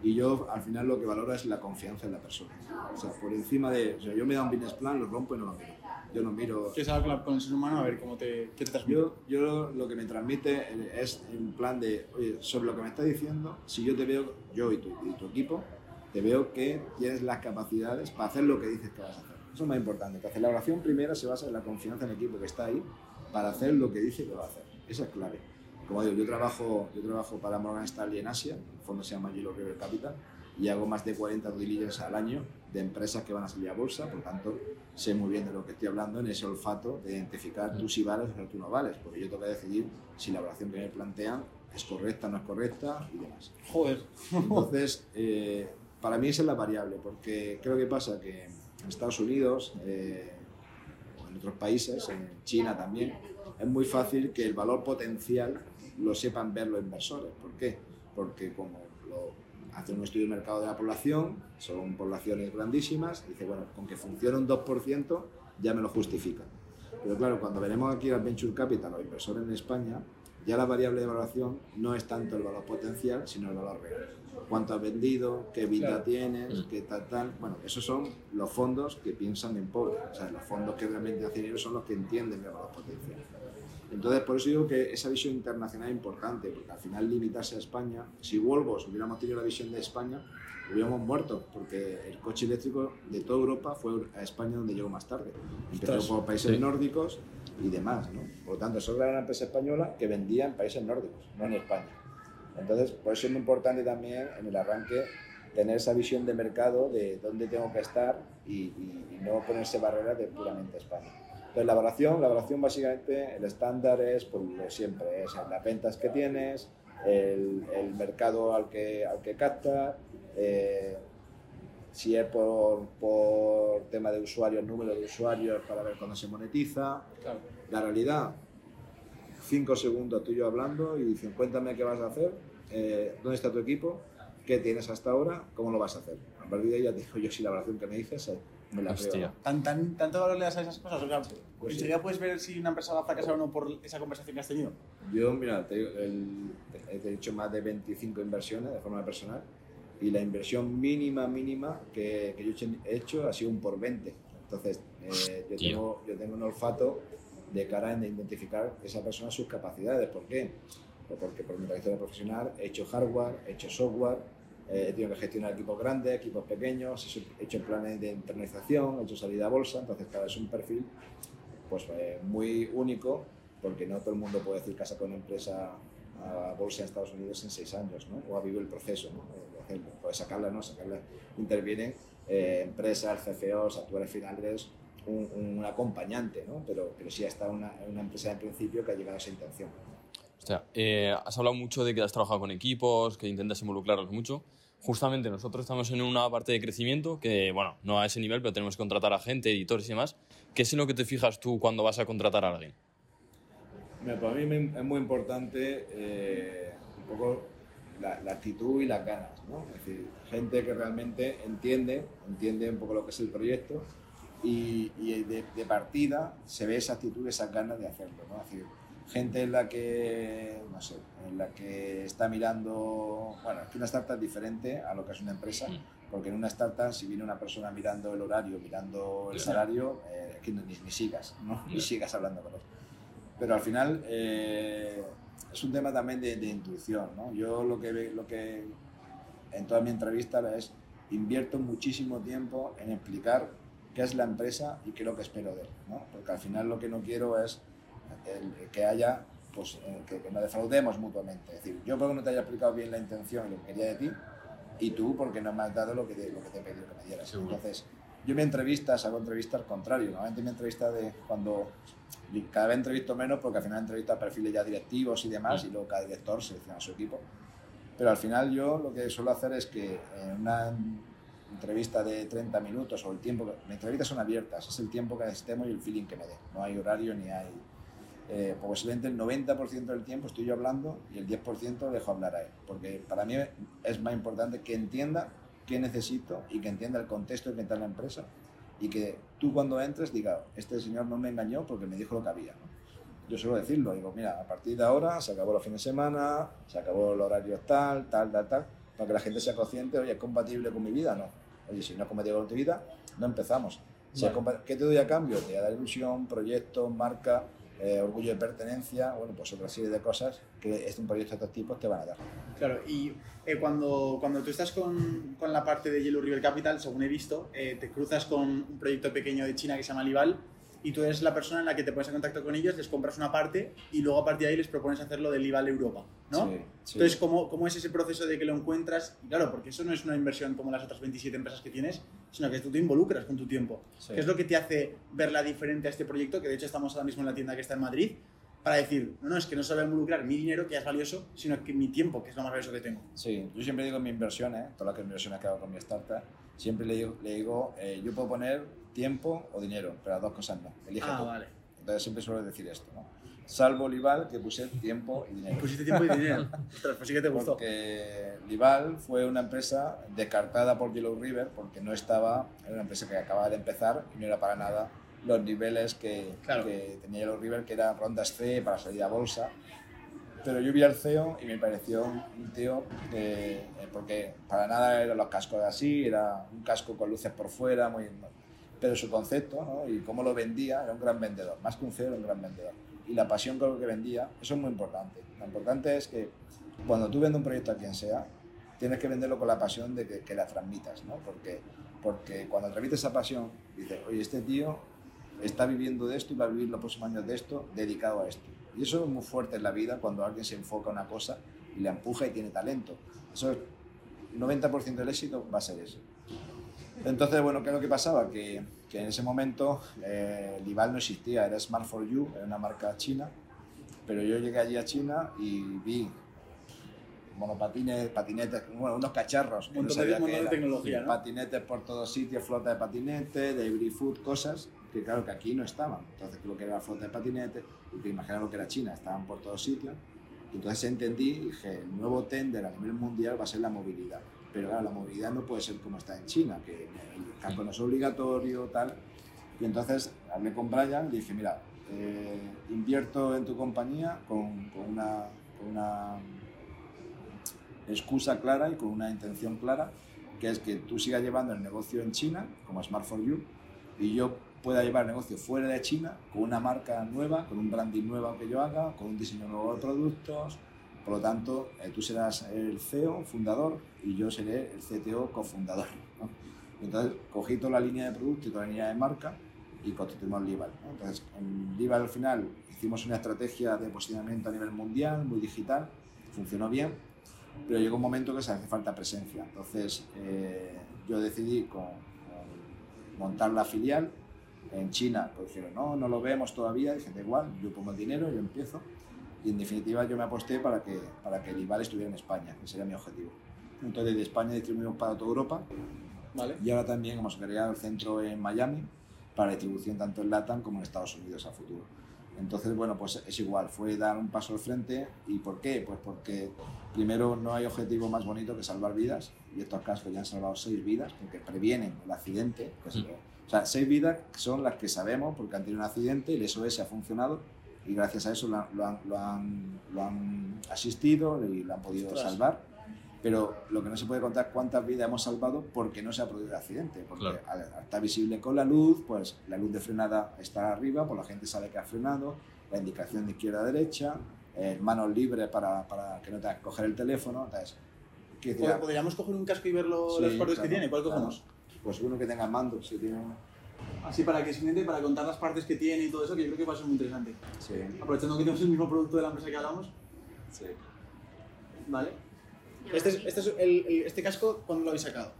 y yo al final lo que valoro es la confianza en la persona. O sea, por encima de, o sea, yo me da un business plan, lo rompo y no lo miro. Yo no miro ¿Quieres hablar con, el ser humano? A ver cómo te, qué te transmite. yo, yo lo que me transmite es en plan de, oye, sobre lo que me estás diciendo, si yo te veo, yo y tu, y tu equipo, te veo que tienes las capacidades para hacer lo que dices que vas a hacer. Eso es más importante. Que la oración primera se basa en la confianza en el equipo que está ahí para hacer lo que dice que va a hacer. Esa es clave. Como digo, yo trabajo, yo trabajo para Morgan Stanley en Asia, el fondo se llama Yellow River Capital, y hago más de 40 due diligence al año de empresas que van a salir a bolsa, por tanto, sé muy bien de lo que estoy hablando en ese olfato de identificar tú sí vales o tú no vales, porque yo tengo que decidir si la evaluación que me plantean es correcta o no es correcta y demás. Joder. Entonces, eh, para mí esa es la variable, porque creo que pasa que en Estados Unidos eh, o en otros países, en China también, es muy fácil que el valor potencial lo sepan ver los inversores. ¿Por qué? Porque como lo, hacen un estudio de mercado de la población, son poblaciones grandísimas, dice, bueno, con que funcione un 2% ya me lo justifica. Pero claro, cuando veremos aquí al Venture Capital, los inversores en España, ya la variable de evaluación no es tanto el valor potencial, sino el valor real. Cuánto has vendido, qué vida Claro. tienes, qué tal, tal. Bueno, esos son los fondos que piensan en pobre. O sea, los fondos que realmente hacen dinero son los que entienden el valor potencial. Entonces, por eso digo que esa visión internacional es importante, porque al final limitarse a España, si Volvos hubiéramos tenido la visión de España, hubiéramos muerto, porque el coche eléctrico de toda Europa fue a España donde llegó más tarde. Empezó por países sí. nórdicos y demás, ¿no? Por lo tanto, solo era una empresa española que vendía en países nórdicos, no en España. Entonces, por eso es muy importante también en el arranque tener esa visión de mercado de dónde tengo que estar y, y- y no ponerse barreras de puramente España. Entonces, la evaluación, la evaluación básicamente, el estándar es por lo siempre, es las ventas que tienes, el, el mercado al que, al que captas, eh, si es por, por tema de usuarios, número de usuarios para ver cuándo se monetiza. Claro. La realidad, cinco segundos tú y yo hablando y dicen, cuéntame qué vas a hacer, eh, dónde está tu equipo, qué tienes hasta ahora, cómo lo vas a hacer. A partir de ahí ya te digo yo si la evaluación que me dices eh, me la creo. Hostia. ¿Tan, tan, ¿Tanto valor le das a esas cosas? O sea, Pues sí. ¿Enseguida puedes ver si una empresa va a fracasar o no por esa conversación que has tenido? Yo, mira, te, el- he hecho más de 25 inversiones de forma personal y la inversión mínima, mínima que, que yo he hecho ha sido un por 20. Entonces, eh, yo, tengo, yo tengo un olfato de cara en identificar esa persona sus capacidades. ¿Por qué? Pues porque por mi trayectoria profesional he hecho hardware, he hecho software, eh, he tenido que gestionar equipos grandes, equipos pequeños, he hecho- he hecho planes de internalización, he hecho salida a bolsa, entonces claro, es un perfil pues eh, muy único porque no todo el mundo puede decir ha sacado una empresa a bolsa en Estados Unidos en seis años, ¿no? O ha vivido el proceso, ¿no? De hacerlo. Puede sacarla, ¿no? Sacarla. Intervienen eh, empresas, CFOs, actuales finales, un, un acompañante, ¿no? Pero, pero sí estado una, una empresa en principio que ha llegado a esa intención. Hostia, eh, has hablado mucho de que has trabajado con equipos, que intentas involucrarlos mucho. Justamente nosotros estamos en una parte de crecimiento que, bueno, no a ese nivel, pero tenemos que contratar a gente, editores y demás. ¿Qué es en lo que te fijas tú cuando vas a contratar a alguien? Mira, para mí es muy importante eh, un poco la, la actitud y las ganas, ¿no? Es decir, gente que realmente entiende, entiende un poco lo que es el proyecto y, y de, de partida se ve esa actitud, esas ganas de hacerlo, ¿no? Es decir, gente en la que, no sé, en la que está mirando, bueno, es que una startup es diferente a lo que es una empresa, porque en una startup si viene una persona mirando el horario, mirando el salario, eh, es que ni, ni sigas, ¿no? Ni sigas hablando con él. Pero al final eh, es un tema también de, de intuición, ¿no? Yo lo que, lo que en toda mi entrevista es invierto muchísimo tiempo en explicar qué es la empresa y qué es lo que espero de él, ¿no? Porque al final lo que no quiero es el- que haya, pues, eh, que, que nos defraudemos mutuamente. Es decir, yo porque no te haya explicado bien la intención y lo que quería de ti, y tú porque no me has dado lo que, te- lo que te he pedido que me dieras. Seguro. Entonces, yo me entrevistas, hago entrevistas al contrario. Normalmente mi entrevista de cuando cada vez entrevisto menos porque al final entrevisto a perfiles ya directivos y demás, Mm. y luego cada director selecciona a su equipo. Pero al final yo lo que suelo hacer es que en una entrevista de 30 minutos o el tiempo, mis entrevistas son abiertas, es el tiempo que necesitemos y el feeling que me dé. No hay horario ni hay... Eh, posiblemente el 90% del tiempo estoy yo hablando y el 10% dejo hablar a él. Porque para mí es más importante que entienda qué necesito y que entienda el contexto que está en la empresa y que tú cuando entres digas, este señor no me engañó porque me dijo lo que había. ¿no? Yo suelo decirlo, digo, mira, a partir de ahora se acabó los fines de semana, se acabó el horario tal, tal, tal, tal, para que la gente sea consciente, oye, ¿es compatible con mi vida? No. Oye, si no es compatible con tu vida, no empezamos. Si Vale. ¿Qué te doy a cambio? Te voy a dar ilusión, proyecto, marca, eh, orgullo de pertenencia, bueno, pues otra serie de cosas que este, un proyecto de estos tipos te van a dar. Claro, y eh, cuando, cuando tú estás con, con la parte de Yellow River Capital, según he visto, eh, te cruzas con un proyecto pequeño de China que se llama Lival y tú eres la persona en la que te pones en contacto con ellos, les compras una parte y luego a partir de ahí les propones hacerlo de Lival Europa, ¿no? Sí, sí. Entonces, ¿cómo, ¿cómo es ese proceso de que lo encuentras? Y claro, porque eso no es una inversión como las otras 27 empresas que tienes, sino que tú te involucras con tu tiempo. Sí. ¿Qué es lo que te hace verla diferente a este proyecto? Que de hecho estamos ahora mismo en la tienda que está en Madrid, para decir, no, no, es que no solo involucrar mi dinero, que ya es valioso, sino que mi tiempo, que es lo más valioso que tengo. Sí, yo siempre digo mis inversiones, todas las inversiones que hago con mi startup, siempre le digo, le digo eh, yo puedo poner tiempo o dinero, pero las dos cosas no. Elige Ah, tú. vale. Entonces siempre suelo decir esto, ¿no? Salvo Lival, que puse tiempo y dinero. Pusiste tiempo y dinero. Ostras, pues sí que te gustó. Porque Lival fue una empresa descartada por Yellow River porque no estaba, era una empresa que acababa de empezar y no era para nada los niveles que, Claro. que tenía Yellow River, que eran rondas C para salir a bolsa. Pero yo vi al CEO y me pareció un un tío que, eh, porque para nada eran los cascos así, era un casco con luces por fuera, muy, pero su concepto ¿no? y cómo lo vendía era un gran vendedor, más que un CEO era un gran vendedor. Y la pasión con lo que vendía, eso es muy importante. Lo importante es que cuando tú vendes un proyecto a quien sea, tienes que venderlo con la pasión de que, la transmitas, ¿no? Porque, porque cuando transmites esa pasión, dices, oye, este tío está viviendo de esto y va a vivir los próximos años de esto, dedicado a esto. Y eso es muy fuerte en la vida cuando alguien se enfoca a una cosa y la empuja y tiene talento. Eso es, 90% del éxito va a ser eso. Entonces, bueno, ¿qué es lo que pasaba? Que, que en ese momento eh, Lival no existía, era Smart for You, era una marca china, pero yo llegué allí a China y vi monopatines, patinetes, bueno, unos cacharros. Un montón de- sabía un montón de tecnología, ¿no? Patinetes por todos sitios, flota de patinetes, de food, cosas que claro que aquí no estaban. Entonces, lo que era la flota de patinetes, y te imaginas lo que era China, estaban por todos sitios. Entonces entendí dije, el nuevo tender a nivel mundial va a ser la movilidad. Pero claro, la movilidad no puede ser como está en China, que el campo no es obligatorio, tal. Y entonces hablé con Brian y dije, mira, eh, invierto en tu compañía con, con una, con una excusa clara y con una intención clara, que es que tú sigas llevando el negocio en China, como Smart for You, y yo pueda llevar el negocio fuera de China con una marca nueva, con un branding nuevo que yo haga, con un diseño nuevo de productos. Por lo tanto, eh, tú serás el CEO, fundador, y yo seré el CTO, cofundador. ¿no? Entonces, cogí toda la línea de producto y toda la línea de marca y constituimos Lival. ¿no? Entonces, en Lival al final hicimos una estrategia de posicionamiento a nivel mundial, muy digital, funcionó bien, pero llegó un momento que se hace falta presencia. Entonces, eh, yo decidí con, con montar la filial en China. Pues dijeron, no, no lo vemos todavía. Dije, da igual, yo pongo el dinero, yo empiezo. Y en definitiva, yo me aposté para que, para que el IVAL estuviera en España, que sería mi objetivo. Entonces, de España distribuimos para toda Europa ¿Vale? y ahora también hemos creado el centro en Miami para distribución tanto en LATAM como en Estados Unidos a futuro. Entonces, bueno, pues es igual, fue dar un paso al frente. ¿Y por qué? Pues porque primero no hay objetivo más bonito que salvar vidas y estos cascos ya han salvado seis vidas porque previenen el accidente. que es- Mm. O sea, seis vidas son las que sabemos porque han tenido un accidente y el SOS ha funcionado y gracias a eso lo han, lo han, lo han, lo han asistido y lo han podido Ostras. salvar. Pero lo que no se puede contar es cuántas vidas hemos salvado porque no se ha producido el accidente. Porque Claro. al- al estar visible con la luz, pues la luz de frenada está arriba, pues la gente sabe que ha frenado, la indicación de izquierda a derecha, eh, manos libres para, para que no tengas que coger el teléfono. Entonces, ¿Pod- ¿Podríamos coger un casco y ver lo- Sí, las partes que claro, tiene? ¿Cuál claro. cogemos? Pues uno que tenga mando, si tiene. Así para que simplemente para contar las partes que tiene y todo eso, que yo creo que va a ser muy interesante. Sí, Aprovechando que tenemos el mismo producto de la empresa que hablamos, sí. ¿vale? Este, es, este, es el, el- este casco, ¿cuándo lo habéis sacado?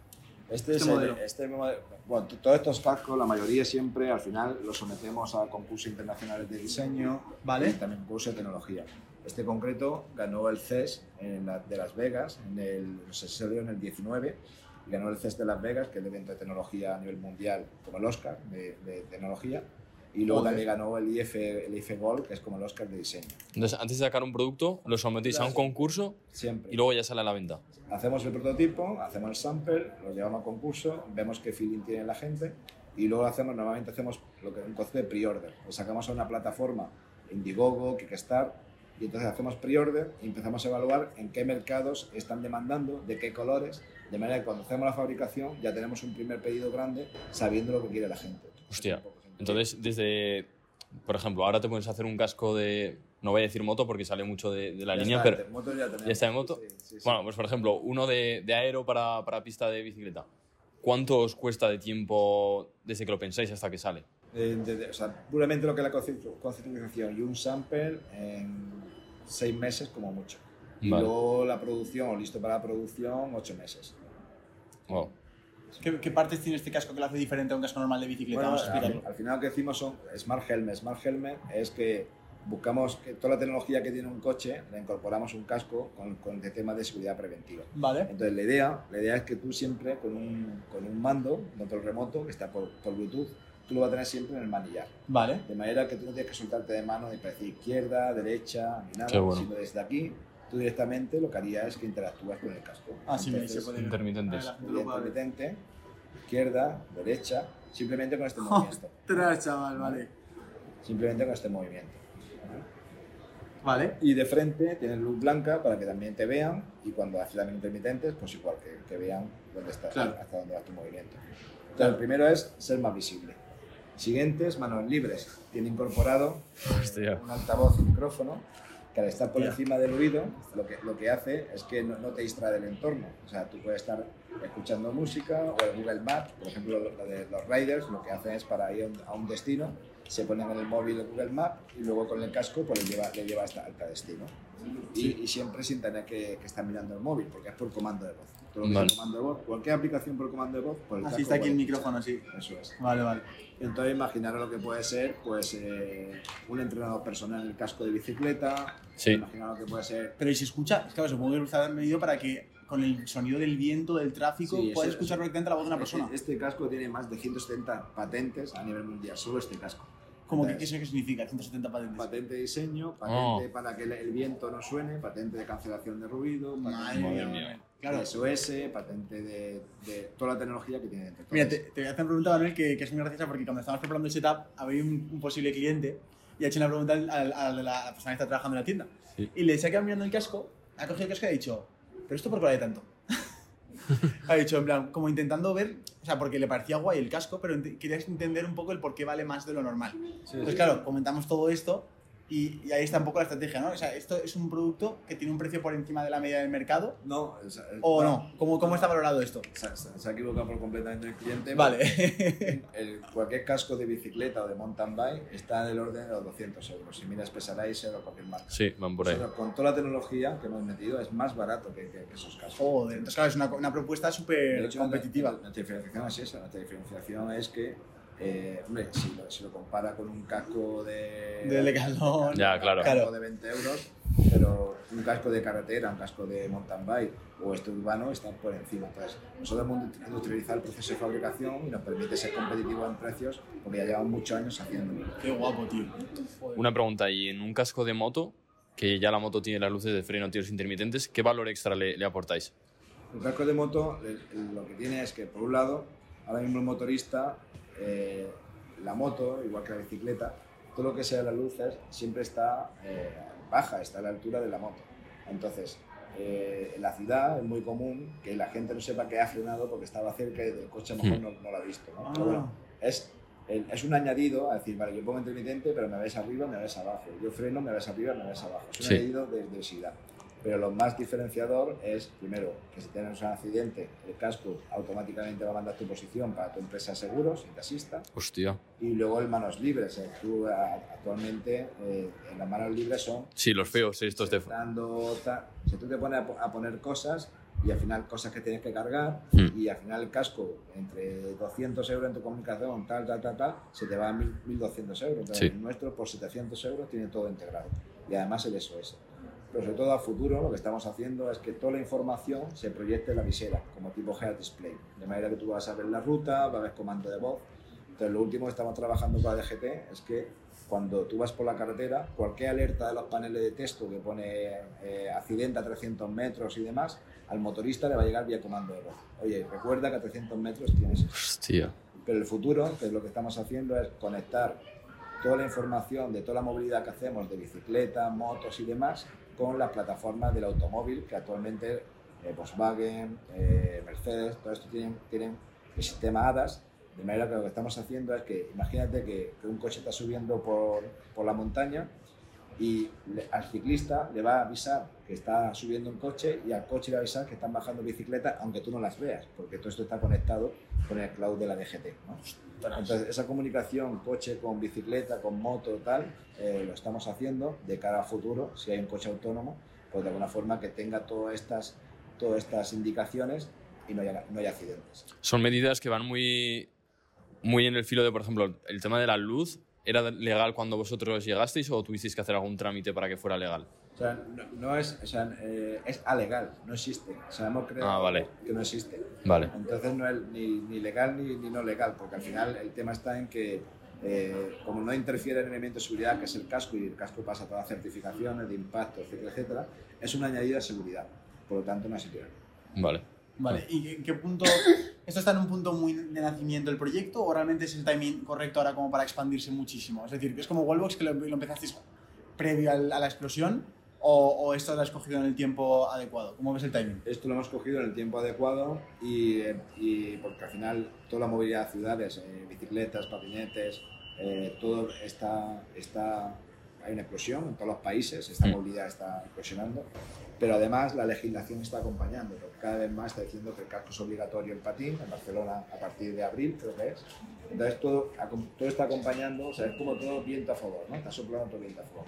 Este, Este es el- modelo. este modelo- bueno, todos estos cascos, la mayoría siempre al final los sometemos a concursos internacionales de diseño Vale. y también concursos de tecnología. Este concreto ganó el CES en la- de Las Vegas, en el, no sé si en el 19, y ganó el CES de Las Vegas, que es el evento de tecnología a nivel mundial, como el Oscar de, de tecnología, y luego Joder. también ganó el IF, el IF Gold, que es como el Oscar de diseño. Entonces, antes de sacar un producto, lo sometéis a un concurso Siempre. y luego ya sale a la venta. Hacemos el prototipo, hacemos el sample, lo llevamos a concurso, vemos qué feeling tiene la gente y luego hacemos, normalmente hacemos lo que un concepto de pre-order. Lo sacamos a una plataforma, Indiegogo, Kickstarter, y entonces hacemos pre-order y empezamos a evaluar en qué mercados están demandando, de qué colores, de manera que cuando hacemos la fabricación ya tenemos un primer pedido grande sabiendo lo que quiere la gente. Hostia. Entonces, desde, por ejemplo, ahora te puedes hacer un casco de, no voy a decir moto porque sale mucho de, de la Ya línea, está, pero... en moto ya, tenemos. ¿Ya está en moto? Sí, sí, sí. Bueno, pues por ejemplo, uno de, de aero para, para pista de bicicleta. ¿Cuánto os cuesta de tiempo desde que lo pensáis hasta que sale? Eh, de- de- o sea, puramente lo que es la conceptu- conceptualización y un sample en seis meses como mucho. Y Vale. luego la producción, o listo para la producción, ocho meses. Wow. ¿Qué, qué partes tiene este casco que lo hace diferente a un casco normal de bicicleta? Bueno, Vamos a al, explicarlo. al final lo que decimos son Smart Helmet. Smart Helmet es que buscamos que toda la tecnología que tiene un coche la incorporamos a un casco con, con el tema de seguridad preventiva. Vale. Entonces la idea, la idea es que tú siempre con un, con un mando, un control remoto que está por, por Bluetooth, tú lo vas a tener siempre en el manillar. Vale. De manera que tú no tienes que soltarte de mano ni para decir izquierda, derecha, ni nada. Qué bueno. Sino desde aquí, tú directamente lo que harías es que interactúas con el casco. Ah, sí, Entonces, se puede ver. intermitente, izquierda, derecha, simplemente con este movimiento. Ostras, chaval, vale. Simplemente con este movimiento. Vale. Y de frente tienes luz blanca para que también te vean y cuando haces también intermitentes, pues igual que, que vean dónde está, Claro. hasta dónde va tu movimiento. Entonces, el primero es ser más visible. Siguiente es manos libres. Tiene incorporado Hostia. un altavoz y micrófono que al estar por encima del oído, lo que, lo que hace es que no, no te distrae del entorno. O sea, tú puedes estar escuchando música o el Google Maps, por ejemplo, lo de los riders, lo que hacen es para ir a un destino, se ponen en el móvil el Google Maps y luego con el casco pues le lleva, le lleva hasta, hasta destino. Y, y siempre sin tener que, que estar mirando el móvil, porque es por comando de voz. Todo lo que Vale. es comando de voz, cualquier aplicación por comando de voz, por el Así casco está aquí el micrófono, así. Eso es. Vale, vale. Entonces imaginaros lo que puede ser pues eh, un entrenador personal en el casco de bicicleta, Sí. imaginaros lo que puede ser Pero ¿y si escucha? Es que claro, supongo que está medido para que con el sonido del viento, del tráfico, Sí, puedas eso- escuchar perfectamente la voz de una persona. Este, este casco tiene más de 170 patentes a nivel mundial, solo este casco. ¿Cómo que eso qué significa? 170 patentes. Patente de diseño, patente Oh. para que el, viento no suene, patente de cancelación de ruido, patente Madre mía. Claro. SOS, patente de, de toda la tecnología que tiene dentro. Mira, te, te voy a hacer una pregunta, Manuel, que, que es muy graciosa porque cuando estábamos preparando el setup había un, un posible cliente y ha hecho una pregunta al- al- a la, persona que está trabajando en la tienda. Sí. Y le ha quedado mirando el casco, ha cogido el casco y ha dicho, ¿pero esto por qué vale tanto? Ha dicho, en plan, como intentando ver, o sea, porque le parecía guay el casco, pero querías entender un poco el por qué vale más de lo normal. Entonces, claro, comentamos todo esto y, y ahí está un poco la estrategia, ¿no? O sea, esto es un producto que tiene un precio por encima de la media del mercado no, o sea, o no. ¿Cómo, cómo está valorado esto? Se, se- se ha equivocado por completamente el cliente. Vale. El- cualquier casco de bicicleta o de mountain bike está del orden de los 200 euros. Si miras Specialized o cualquier marca. Sí, van por ahí. Nosotros, con toda la tecnología que hemos metido es más barato que, que- que esos cascos. Joder, entonces claro, es una, una propuesta súper competitiva. Nuestra diferenciación es esa. Nuestra diferenciación es que, eh, hombre, si lo, si lo compara con un casco de... De Decathlon. Ya, claro. Un casco Claro. de 20 euros, pero un casco de carretera, un casco de mountain bike o este urbano están por encima. Entonces, nosotros hemos industrializado el proceso de fabricación y nos permite ser competitivos en precios porque ya llevamos muchos años haciéndolo. Qué guapo, tío. Joder. Una pregunta, y en un casco de moto, que ya la moto tiene las luces de freno, tiros intermitentes, ¿qué valor extra le, le aportáis? El casco de moto lo que tiene es que, por un lado, ahora mismo el motorista, eh, la moto, igual que la bicicleta, todo lo que sea las luces siempre está eh, baja, está a la altura de la moto. Entonces, eh, en la ciudad es muy común que la gente no sepa que ha frenado porque estaba cerca y el coche a lo mejor no, no lo ha visto. ¿no? Pero bueno, es, es un añadido a decir, vale, yo pongo intermitente, pero me ves arriba, me ves abajo. Yo freno, me ves arriba, me ves abajo. Es un Sí. añadido de, de visibilidad. Pero lo más diferenciador es, primero, que si tienes un accidente, el casco automáticamente va a mandar tu posición para tu empresa de seguros y te asista. Hostia. Y luego el manos libres. eh, Tú a- actualmente eh, en las manos libres son Sí, los feos estos de... si tú te pones a, a poner cosas y al final cosas que tienes que cargar Hmm. y al final el casco entre 200 euros en tu comunicación tal tal tal tal se te va a 1000 1200 euros pero Sí. el nuestro por 700 euros tiene todo integrado y además el SOS pero sobre todo a futuro lo que estamos haciendo es que toda la información se proyecte en la visera como tipo head display de manera que tú vas a ver la ruta vas a ver comando de voz entonces lo último que estamos trabajando con la DGT es que cuando tú vas por la carretera, cualquier alerta de los paneles de texto que pone eh, accidente a 300 metros y demás, al motorista le va a llegar vía comando de voz. Oye, recuerda que a 300 metros tienes. Hostia. Pero el futuro, que es lo que estamos haciendo, es conectar toda la información de toda la movilidad que hacemos de bicicleta, motos y demás con las plataformas del automóvil que actualmente eh, Volkswagen, eh, Mercedes, todo esto tienen, el sistema ADAS. De manera que lo que estamos haciendo es que imagínate que, que un coche está subiendo por, por la montaña y al ciclista le va a avisar que está subiendo un coche y al coche le va a avisar que están bajando bicicletas aunque tú no las veas, porque todo esto está conectado con el cloud de la DGT. ¿no? Entonces, esa comunicación coche con bicicleta, con moto, tal, eh, lo estamos haciendo de cara a futuro, si hay un coche autónomo, pues de alguna forma que tenga todas estas, todas estas indicaciones y no haya, no haya accidentes. Son medidas que van muy, muy en el filo de, por ejemplo, el tema de la luz. ¿Era legal cuando vosotros llegasteis o tuvisteis que hacer algún trámite para que fuera legal? O sea, no, no es, o sea, eh, es alegal, no existe. O sea, hemos creado Ah, vale. que no existe. Vale. Entonces no es ni, ni legal ni, ni no legal, porque al final el tema está en que eh, como no interfiere en el elemento de seguridad, que es el casco, y el casco pasa todas las certificaciones de impacto, etcétera, etcétera, es una añadida de seguridad. Por lo tanto, no es ilegal. Vale. Vale, ¿y en qué punto? ¿Esto está en un punto muy de nacimiento del proyecto o realmente es el timing correcto ahora como para expandirse muchísimo? Es decir, ¿es como Wallbox que lo, empezasteis previo a la explosión o, o esto lo has cogido en el tiempo adecuado? ¿Cómo ves el timing? Esto lo hemos cogido en el tiempo adecuado y, eh, y porque al final toda la movilidad de ciudades, eh, bicicletas, patinetes, eh, todo está, está hay una explosión en todos los países, esta Mm. movilidad está explosionando, pero además la legislación está acompañando, porque cada vez más está diciendo que el casco es obligatorio en patín, en Barcelona a partir de abril creo que es. Entonces todo, todo está acompañando, o sea, es como todo viento a favor, ¿no? Está soplando todo viento a favor.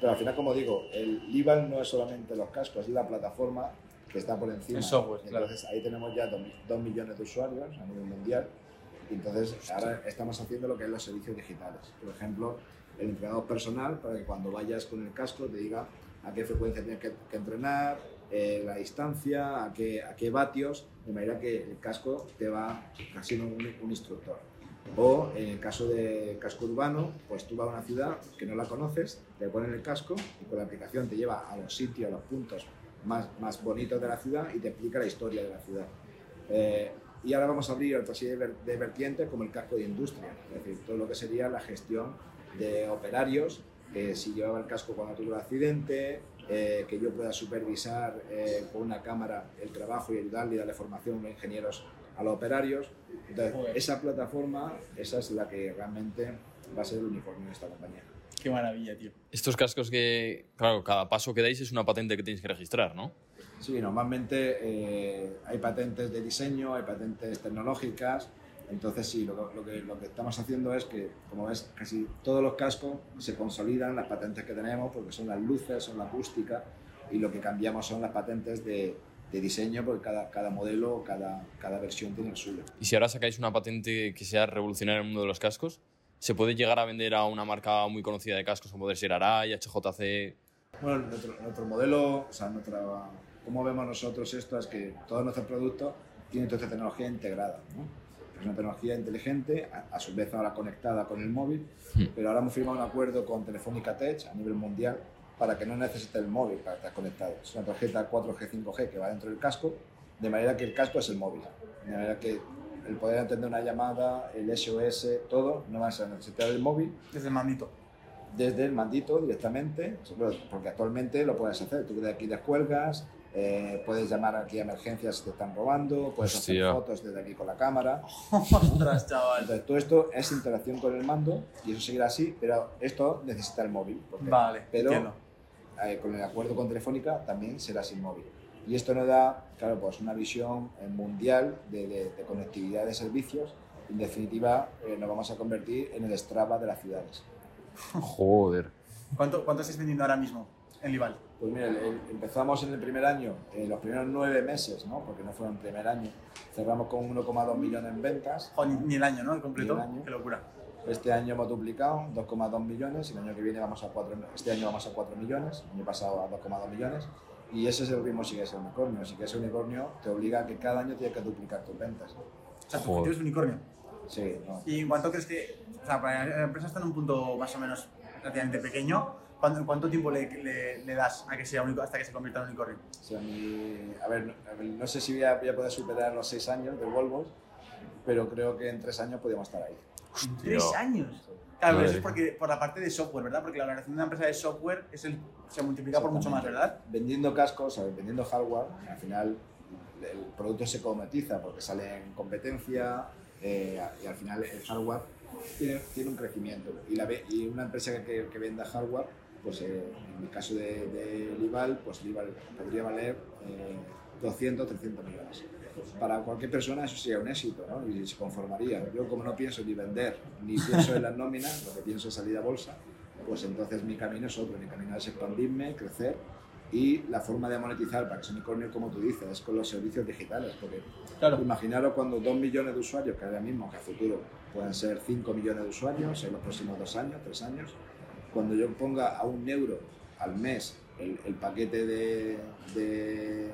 Pero al final, como digo, el IVAL no es solamente los cascos, es la plataforma que está por encima. El software, claro. Entonces ahí tenemos ya 2 millones de usuarios a nivel mundial. Y entonces ahora estamos haciendo lo que es los servicios digitales. Por ejemplo, el entrenador personal para que cuando vayas con el casco te diga a qué frecuencia tienes que, que entrenar, eh, la distancia, a qué, a qué vatios, de manera que el casco te va casi un, un instructor. O en el caso de casco urbano, pues tú vas a una ciudad que no la conoces, te ponen el casco y con la aplicación te lleva a los sitios, a los puntos más, más bonitos de la ciudad y te explica la historia de la ciudad. Eh, y ahora vamos a abrir otra serie de vertientes como el casco de industria, es decir, todo lo que sería la gestión de operarios, eh, si llevaba el casco cuando tuvo el accidente, eh, que yo pueda supervisar eh, con una cámara el trabajo y ayudarle y darle formación a los ingenieros a los operarios. Entonces, esa plataforma, esa es la que realmente va a ser el unicornio de esta compañía. Qué maravilla, tío. Estos cascos que, claro, cada paso que dais es una patente que tenéis que registrar, ¿no? Sí, normalmente eh, hay patentes de diseño, hay patentes tecnológicas, entonces sí, lo, lo que, lo que estamos haciendo es que, como ves, casi todos los cascos se consolidan las patentes que tenemos, porque son las luces, son la acústica, y lo que cambiamos son las patentes de, de diseño, porque cada, cada modelo, cada, cada versión tiene el suyo. Y si ahora sacáis una patente que sea revolucionaria en el mundo de los cascos, ¿se puede llegar a vender a una marca muy conocida de cascos como poder ser Arai, HJC? Bueno, nuestro, nuestro modelo, o sea, nuestra, cómo vemos nosotros esto es que todos nuestros productos tienen toda esta tecnología integrada. ¿no? Es una tecnología inteligente, a, a su vez ahora conectada con el móvil, Hmm. pero ahora hemos firmado un acuerdo con Telefónica Tech a nivel mundial para que no necesite el móvil para estar conectado. Es una tarjeta 4G, 5G que va dentro del casco, de manera que el casco es el móvil. De manera que el poder entender una llamada, el SOS, todo, no va a necesitar el móvil, Desde el mandito. desde el mandito directamente, porque actualmente lo puedes hacer. Tú de aquí descuelgas, eh, puedes llamar aquí a emergencias si te están robando, puedes Hostia. hacer fotos desde aquí con la cámara. Ostras, chaval. Entonces, todo esto es interacción con el mando y eso seguirá así, pero esto necesita el móvil. porque- Vale, pero eh, con el acuerdo con Telefónica también será sin móvil. Y esto nos da, claro, pues una visión eh, mundial de, de- de conectividad de servicios. En definitiva, eh, nos vamos a convertir en el Strava de las ciudades. Joder. ¿Cuánto, ¿Cuánto estáis vendiendo ahora mismo en Lival? Pues mira, el- el- empezamos en el primer año, eh, los primeros nueve meses, ¿no? porque no fue en el primer año, cerramos con 1,2 millones en ventas. Joder, ni, ni el año, ¿no? El completo. Ni el año. Qué locura. Este año hemos duplicado, 2,2 millones, y el año que viene vamos a 4, este año vamos a 4 millones, el año pasado a 2,2 millones, y ese es el ritmo si quieres ser unicornio. Si quieres ser unicornio, te obliga a que cada año tienes que duplicar tus ventas. O sea, tu objetivo es unicornio. Sí, no. ¿Y en cuánto crees que.? O sea, para la empresa está en un punto más o menos relativamente pequeño. ¿Cuánto, cuánto tiempo le, le- le das a que sea único hasta que se convierta en unicornio? O sea, mi- a, ver, no, a ver, no sé si voy a, voy a poder superar los 6 años de Volvo, pero creo que en 3 años podemos estar ahí. ¿En tres años? Claro, pero eso es porque, por la parte de software, ¿verdad? Porque la valoración de una empresa de software es el, se multiplica por mucho más, ¿verdad? Vendiendo cascos, vendiendo hardware, al final el producto se cometiza porque sale en competencia eh, y al final el hardware tiene, tiene un crecimiento. Y, la, y una empresa que, que venda hardware, pues eh, en el caso de, de Lival, pues Lival podría valer eh, 200, 300 millones. Para cualquier persona eso sería un éxito ¿no? y se conformaría. Yo como no pienso ni vender, ni pienso en las nóminas, lo que pienso es salir a bolsa, pues entonces mi camino es otro, mi camino es expandirme, crecer y la forma de monetizar para que sea unicornio, como tú dices, es con los servicios digitales, porque Claro. imaginaros cuando 2 millones de usuarios, que ahora mismo, que a futuro pueden ser 5 millones de usuarios en los próximos dos años, tres años, cuando yo ponga a un euro al mes el, el paquete de, de,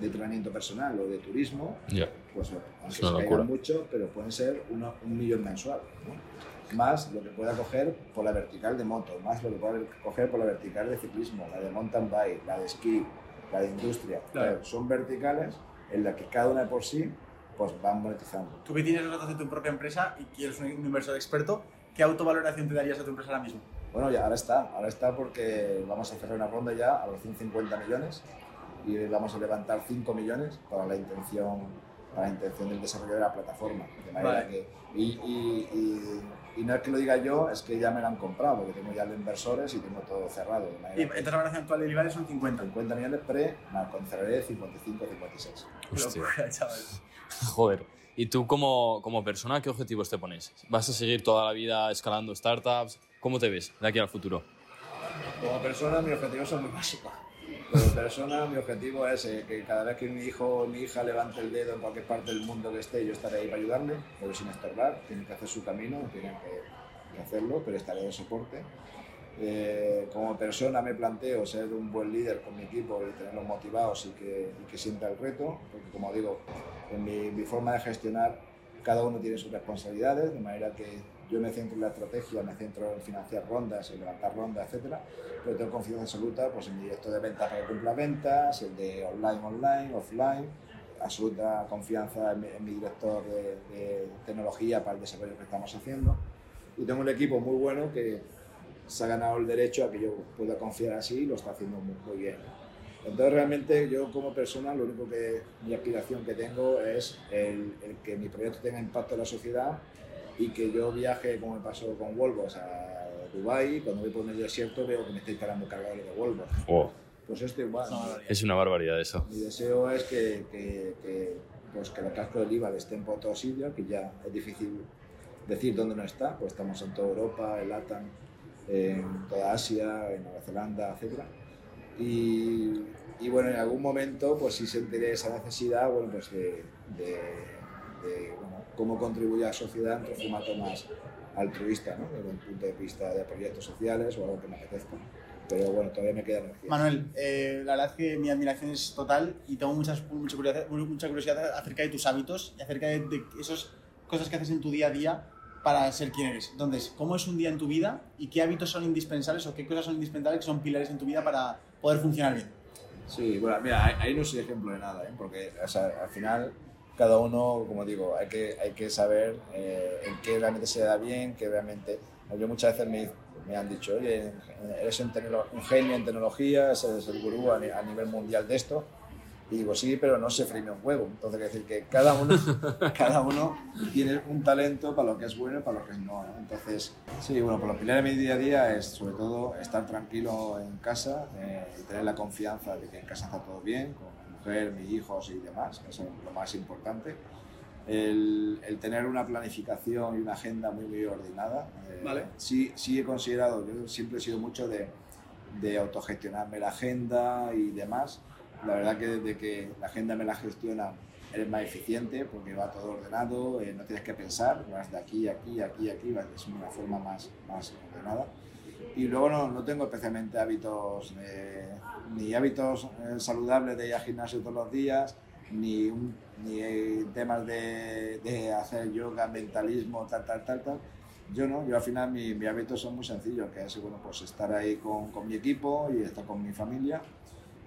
de entrenamiento personal o de turismo, Ya. pues aunque Es se locura. mucho, pero pueden ser uno- un millón mensual. ¿no? Más lo que pueda coger por la vertical de moto, más lo que pueda coger por la vertical de ciclismo, la de mountain bike, la de esquí, la de industria. Claro. Claro, son verticales en las que cada una por sí pues van monetizando. Tú que tienes los datos de tu propia empresa y que eres un inversor experto, ¿qué autovaloración te darías a tu empresa ahora mismo? Bueno, ya ahora está, ahora está porque vamos a cerrar una ronda ya a los 150 millones y vamos a levantar 5 millones para la intención para la intención del desarrollo de la plataforma. De manera Vale. que, y, y- y- y no es que lo diga yo, es que ya me lo han comprado, porque tengo ya los inversores y tengo todo cerrado. De Y que entonces la valoración actual de Lival son 50. 50 millones pre, más con CRD 55, 56. Qué Hostia. locura, chaval. Joder. ¿Y tú como, como persona qué objetivos te pones? ¿Vas a seguir toda la vida escalando startups? ¿Cómo te ves de aquí al futuro? Como persona, mi objetivo son muy básicos. Como persona, mi objetivo es eh, que cada vez que mi hijo o mi hija levante el dedo en cualquier parte del mundo que esté, yo estaré ahí para ayudarle, pero sin estorbar. Tienen que hacer su camino, tienen que, que hacerlo, pero estaré de soporte. Eh, como persona me planteo ser un buen líder con mi equipo y tenerlos motivados y que, y que sienta el reto, porque como digo, en mi, mi forma de gestionar, cada uno tiene sus responsabilidades, de manera que yo me centro en la estrategia, me centro en financiar rondas, en levantar rondas, etcétera, pero tengo confianza absoluta pues, en mi director de ventas para que cumpla ventas, el de online, online, offline, absoluta confianza en mi, en mi director de, de tecnología para el desarrollo que estamos haciendo. Y tengo un equipo muy bueno que se ha ganado el derecho a que yo pueda confiar así y lo está haciendo muy, muy bien. Entonces realmente yo como persona lo único que mi aspiración que tengo es el, el que mi proyecto tenga impacto en la sociedad y que yo viaje como me pasó con Volvos a Dubai cuando voy por el desierto veo que me está instalando cargadores de Volvos. Oh, Pues esto igual. Es una barbaridad eso. mi deseo es que, que, que, pues que los cascos del IVA estén por todos sitios, que ya es difícil decir dónde no está, pues estamos en toda Europa, en LATAM, en toda Asia, en Nueva Zelanda, etc. Y, y bueno, en algún momento, pues si sentiré esa necesidad, bueno, pues de, de, de, bueno, cómo contribuir a la sociedad en un formato más altruista, ¿no? Desde un punto de vista de proyectos sociales o algo que me apetezca. Pero bueno, todavía me queda energía. Manuel, eh, la verdad es que mi admiración es total y tengo muchas, mucha, curiosidad, mucha curiosidad acerca de tus hábitos y acerca de, de esas cosas que haces en tu día a día para ser quien eres. Entonces, ¿cómo es un día en tu vida y qué hábitos son indispensables o qué cosas son indispensables que son pilares en tu vida para poder funcionar bien? Sí, bueno, mira, ahí, ahí no soy ejemplo de nada, ¿eh? porque o sea, al final cada uno, como digo, hay que, hay que saber eh, en qué realmente se da bien, que realmente... Yo muchas veces me, me han dicho, oye, eres un, un genio en tecnologías, eres el gurú a, ni- a nivel mundial de esto. Y digo, sí, pero no se frime un huevo. Entonces, quiere decir que cada uno, cada uno tiene un talento para lo que es bueno y para lo que es no. ¿no? Entonces, sí, bueno, por los pilares de mi día a día es sobre todo estar tranquilo en casa eh, y tener la confianza de que en casa está todo bien, con mujer, mis hijos y demás, eso es lo más importante. El, el tener una planificación y una agenda muy, muy ordenada. eh, Vale. Sí, sí he considerado, yo siempre he sido mucho de, de autogestionarme la agenda y demás. La verdad que desde que la agenda me la gestiona eres más eficiente porque va todo ordenado, eh, no tienes que pensar, vas de aquí, aquí, aquí, aquí, vas de una forma más, más ordenada. Y luego no, no tengo especialmente hábitos, eh, ni hábitos eh, saludables de ir al gimnasio todos los días, ni, un- ni eh, temas de, de hacer yoga, mentalismo, tal, tal, tal, tal. Yo no, yo al final mi- mis hábitos son muy sencillos, que es bueno, pues estar ahí con, con mi equipo y estar con mi familia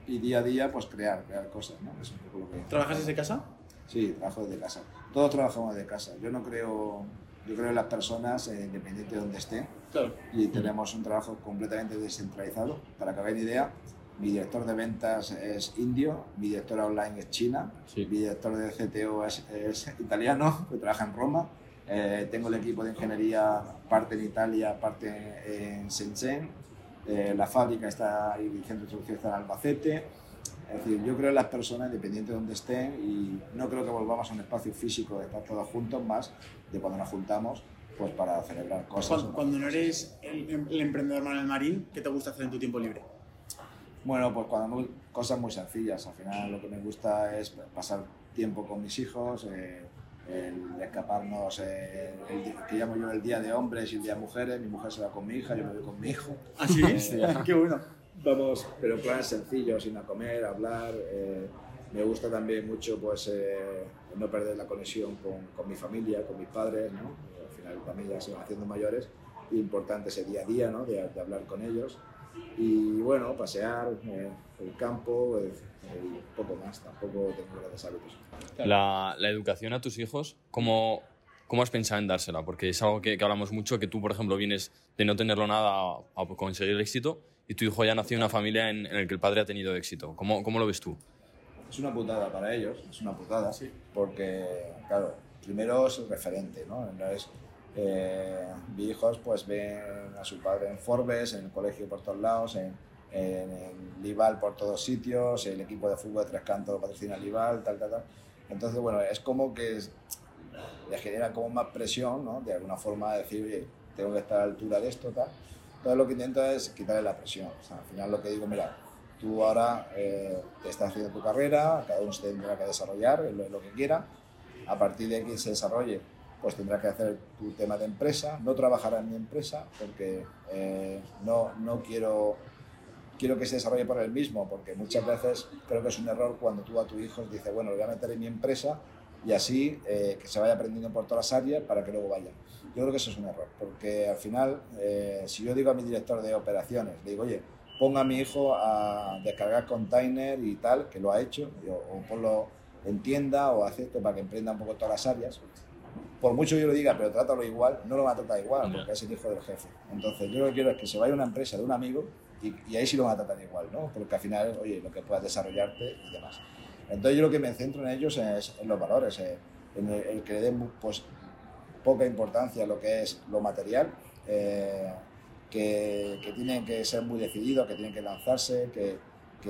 y día a día pues crear, crear cosas, ¿no? Es un poco lo que... ¿Trabajas desde casa? Sí, trabajo desde casa. Todos trabajamos desde casa. Yo no creo, yo creo en las personas, eh, independiente de donde estén, Claro. y tenemos un trabajo completamente descentralizado. Para que hagáis idea, mi director de ventas es indio, mi directora online es china, Sí. mi director de CTO es, es italiano, que trabaja en Roma. Eh, tengo el equipo de ingeniería, parte en Italia, parte en Shenzhen. Eh, la fábrica está y el centro de producción está en Albacete. Es decir, yo creo en las personas, independiente de donde estén, y no creo que volvamos a un espacio físico de estar todos juntos, más de cuando nos juntamos pues para celebrar cosas. Cuando, cuando no eres el, el emprendedor Manuel Marín, ¿qué te gusta hacer en tu tiempo libre? Bueno, pues cuando muy- cosas muy sencillas. Al final lo que me gusta es pasar tiempo con mis hijos, eh, el escaparnos, eh, el, que llamo yo el día de hombres y el día de mujeres. Mi mujer se va con mi hija, yo me voy con mi hijo. ¿Ah, sí? Eh, Qué bueno. Vamos, pero planes sencillos, sin a comer, a hablar. eh, me gusta también mucho pues, eh, no perder la conexión con, con mi familia, con mis padres. ¿no? También ya se van haciendo mayores. Importante ese día a día, ¿no? de, de hablar con ellos. Y bueno, pasear, eh, el campo, eh, y poco más. Tampoco tengo grandes hábitos. La, la educación a tus hijos, ¿cómo, ¿cómo has pensado en dársela? Porque es algo que, que hablamos mucho, que tú, por ejemplo, vienes de no tenerlo nada a, a conseguir éxito y tu hijo ya nació en una familia en, en la que el padre ha tenido éxito. ¿Cómo, cómo lo ves tú? es una putada para ellos, es una putada, Sí. porque, claro, primero es el referente, ¿no? No es, eh, mis hijos pues ven a su padre en Forbes, en el colegio por todos lados, en, en, en Lival por todos sitios, el equipo de fútbol de Tres Cantos patrocina Lival, tal, tal, tal. Entonces, bueno, es como que es- le genera como más presión, ¿no? De alguna forma decir, oye, tengo que estar a la altura de esto, tal. Entonces lo que intento es quitarle la presión. O sea, al final lo que digo, mira, tú ahora eh, te estás haciendo tu carrera, cada uno se tendrá que desarrollar lo, lo que quiera. A partir de que se desarrolle, pues tendrás que hacer tu tema de empresa. No trabajarás en mi empresa porque eh, no, no quiero, quiero que se desarrolle por él mismo, porque muchas veces creo que es un error cuando tú a tu hijo dices, bueno, lo voy a meter en mi empresa y así eh, que se vaya aprendiendo por todas las áreas para que luego vaya. Yo creo que eso es un error, porque al final, eh, si yo digo a mi director de operaciones, digo, oye, ponga a mi hijo a descargar container y tal, que lo ha hecho, o, o ponlo en tienda o hace esto para que emprenda un poco todas las áreas. Por mucho yo le diga, pero trátalo igual, no lo va a tratar igual, porque es el hijo del jefe. Entonces, yo lo que quiero es que se vaya a una empresa de un amigo y, y ahí sí lo van a tratar igual, ¿no? Porque al final oye, lo que puedas desarrollarte y demás. Entonces, yo lo que me centro en ellos es en los valores, eh, en el, el que le den pues, poca importancia a lo que es lo material, eh, que, que tienen que ser muy decididos, que tienen que lanzarse, que, que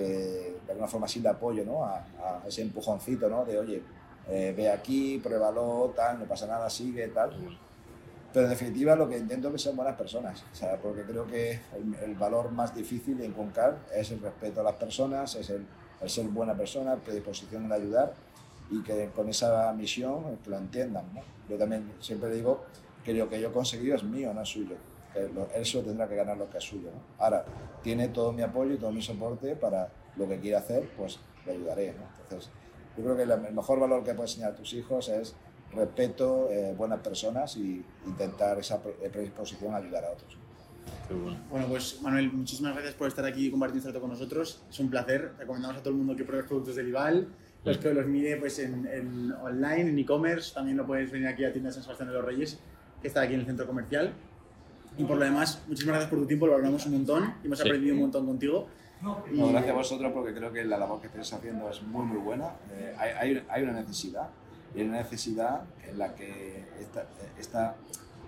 de alguna forma sí le apoyo ¿no? a, a ese empujoncito ¿no? de, oye, eh, ve aquí, pruébalo, tal, no pasa nada, sigue, tal. Pero en definitiva lo que intento que sean buenas personas, o sea, porque creo que el, el valor más difícil de inculcar es el respeto a las personas, es el, el ser buena persona, predisposición en ayudar y que con esa misión que lo entiendan. ¿no? Yo también siempre digo que lo que yo he conseguido es mío, no es suyo. Que lo- él solo tendrá que ganar lo que es suyo. ¿no? Ahora, tiene todo mi apoyo y todo mi soporte para lo que quiera hacer, pues le ayudaré. ¿no? Entonces, yo creo que la- el mejor valor que puedes enseñar a tus hijos es respeto, eh, buenas personas y intentar esa pre- predisposición a ayudar a otros. Qué bueno. Bueno, pues Manuel, muchísimas gracias por estar aquí y compartir este rato con nosotros. Es un placer. Recomendamos a todo el mundo que pruebe los productos de Lival, los que los mire pues, en, en online, en e-commerce. También lo puedes venir aquí a tiendas San Sebastián de los Reyes, que está aquí en el centro comercial. Y por lo demás, muchísimas gracias por tu tiempo, lo valoramos un montón y hemos Sí. aprendido un montón contigo. No, gracias a vosotros porque creo que la labor que estáis haciendo es muy muy buena. Eh, hay, hay, hay una necesidad y hay una necesidad en la que esta, esta,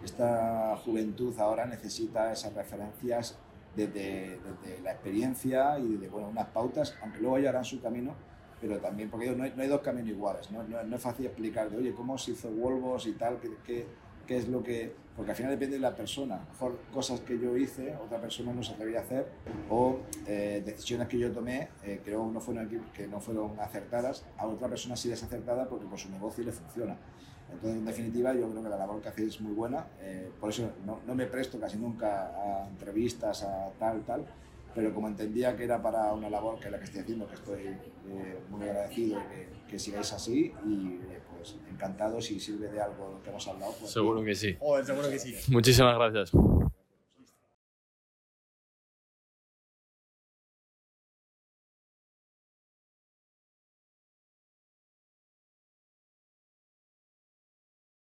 esta juventud ahora necesita esas referencias desde, desde la experiencia y de bueno, unas pautas, aunque luego ellos harán su camino, pero también, porque no hay, no hay dos caminos iguales, ¿no? No, no es fácil explicar de, oye, cómo se hizo Wolvos y tal, qué, qué es lo que... Porque al final depende de la persona. A lo mejor cosas que yo hice, otra persona no se atrevía a hacer, o eh, decisiones que yo tomé, eh, creo no fueron, que no fueron acertadas, a otra persona sí es acertada porque por su negocio le funciona. Entonces, en definitiva, yo creo que la labor que hacéis es muy buena. eh, por eso no, no me presto casi nunca a entrevistas, a tal, tal. Pero como entendía que era para una labor que es la que estoy haciendo, que estoy eh, muy agradecido que, que sigáis así. Y eh, pues encantado, si sirve de algo lo que hemos hablado. Pues, Seguro que sí. Joder, seguro que sí. Muchísimas gracias.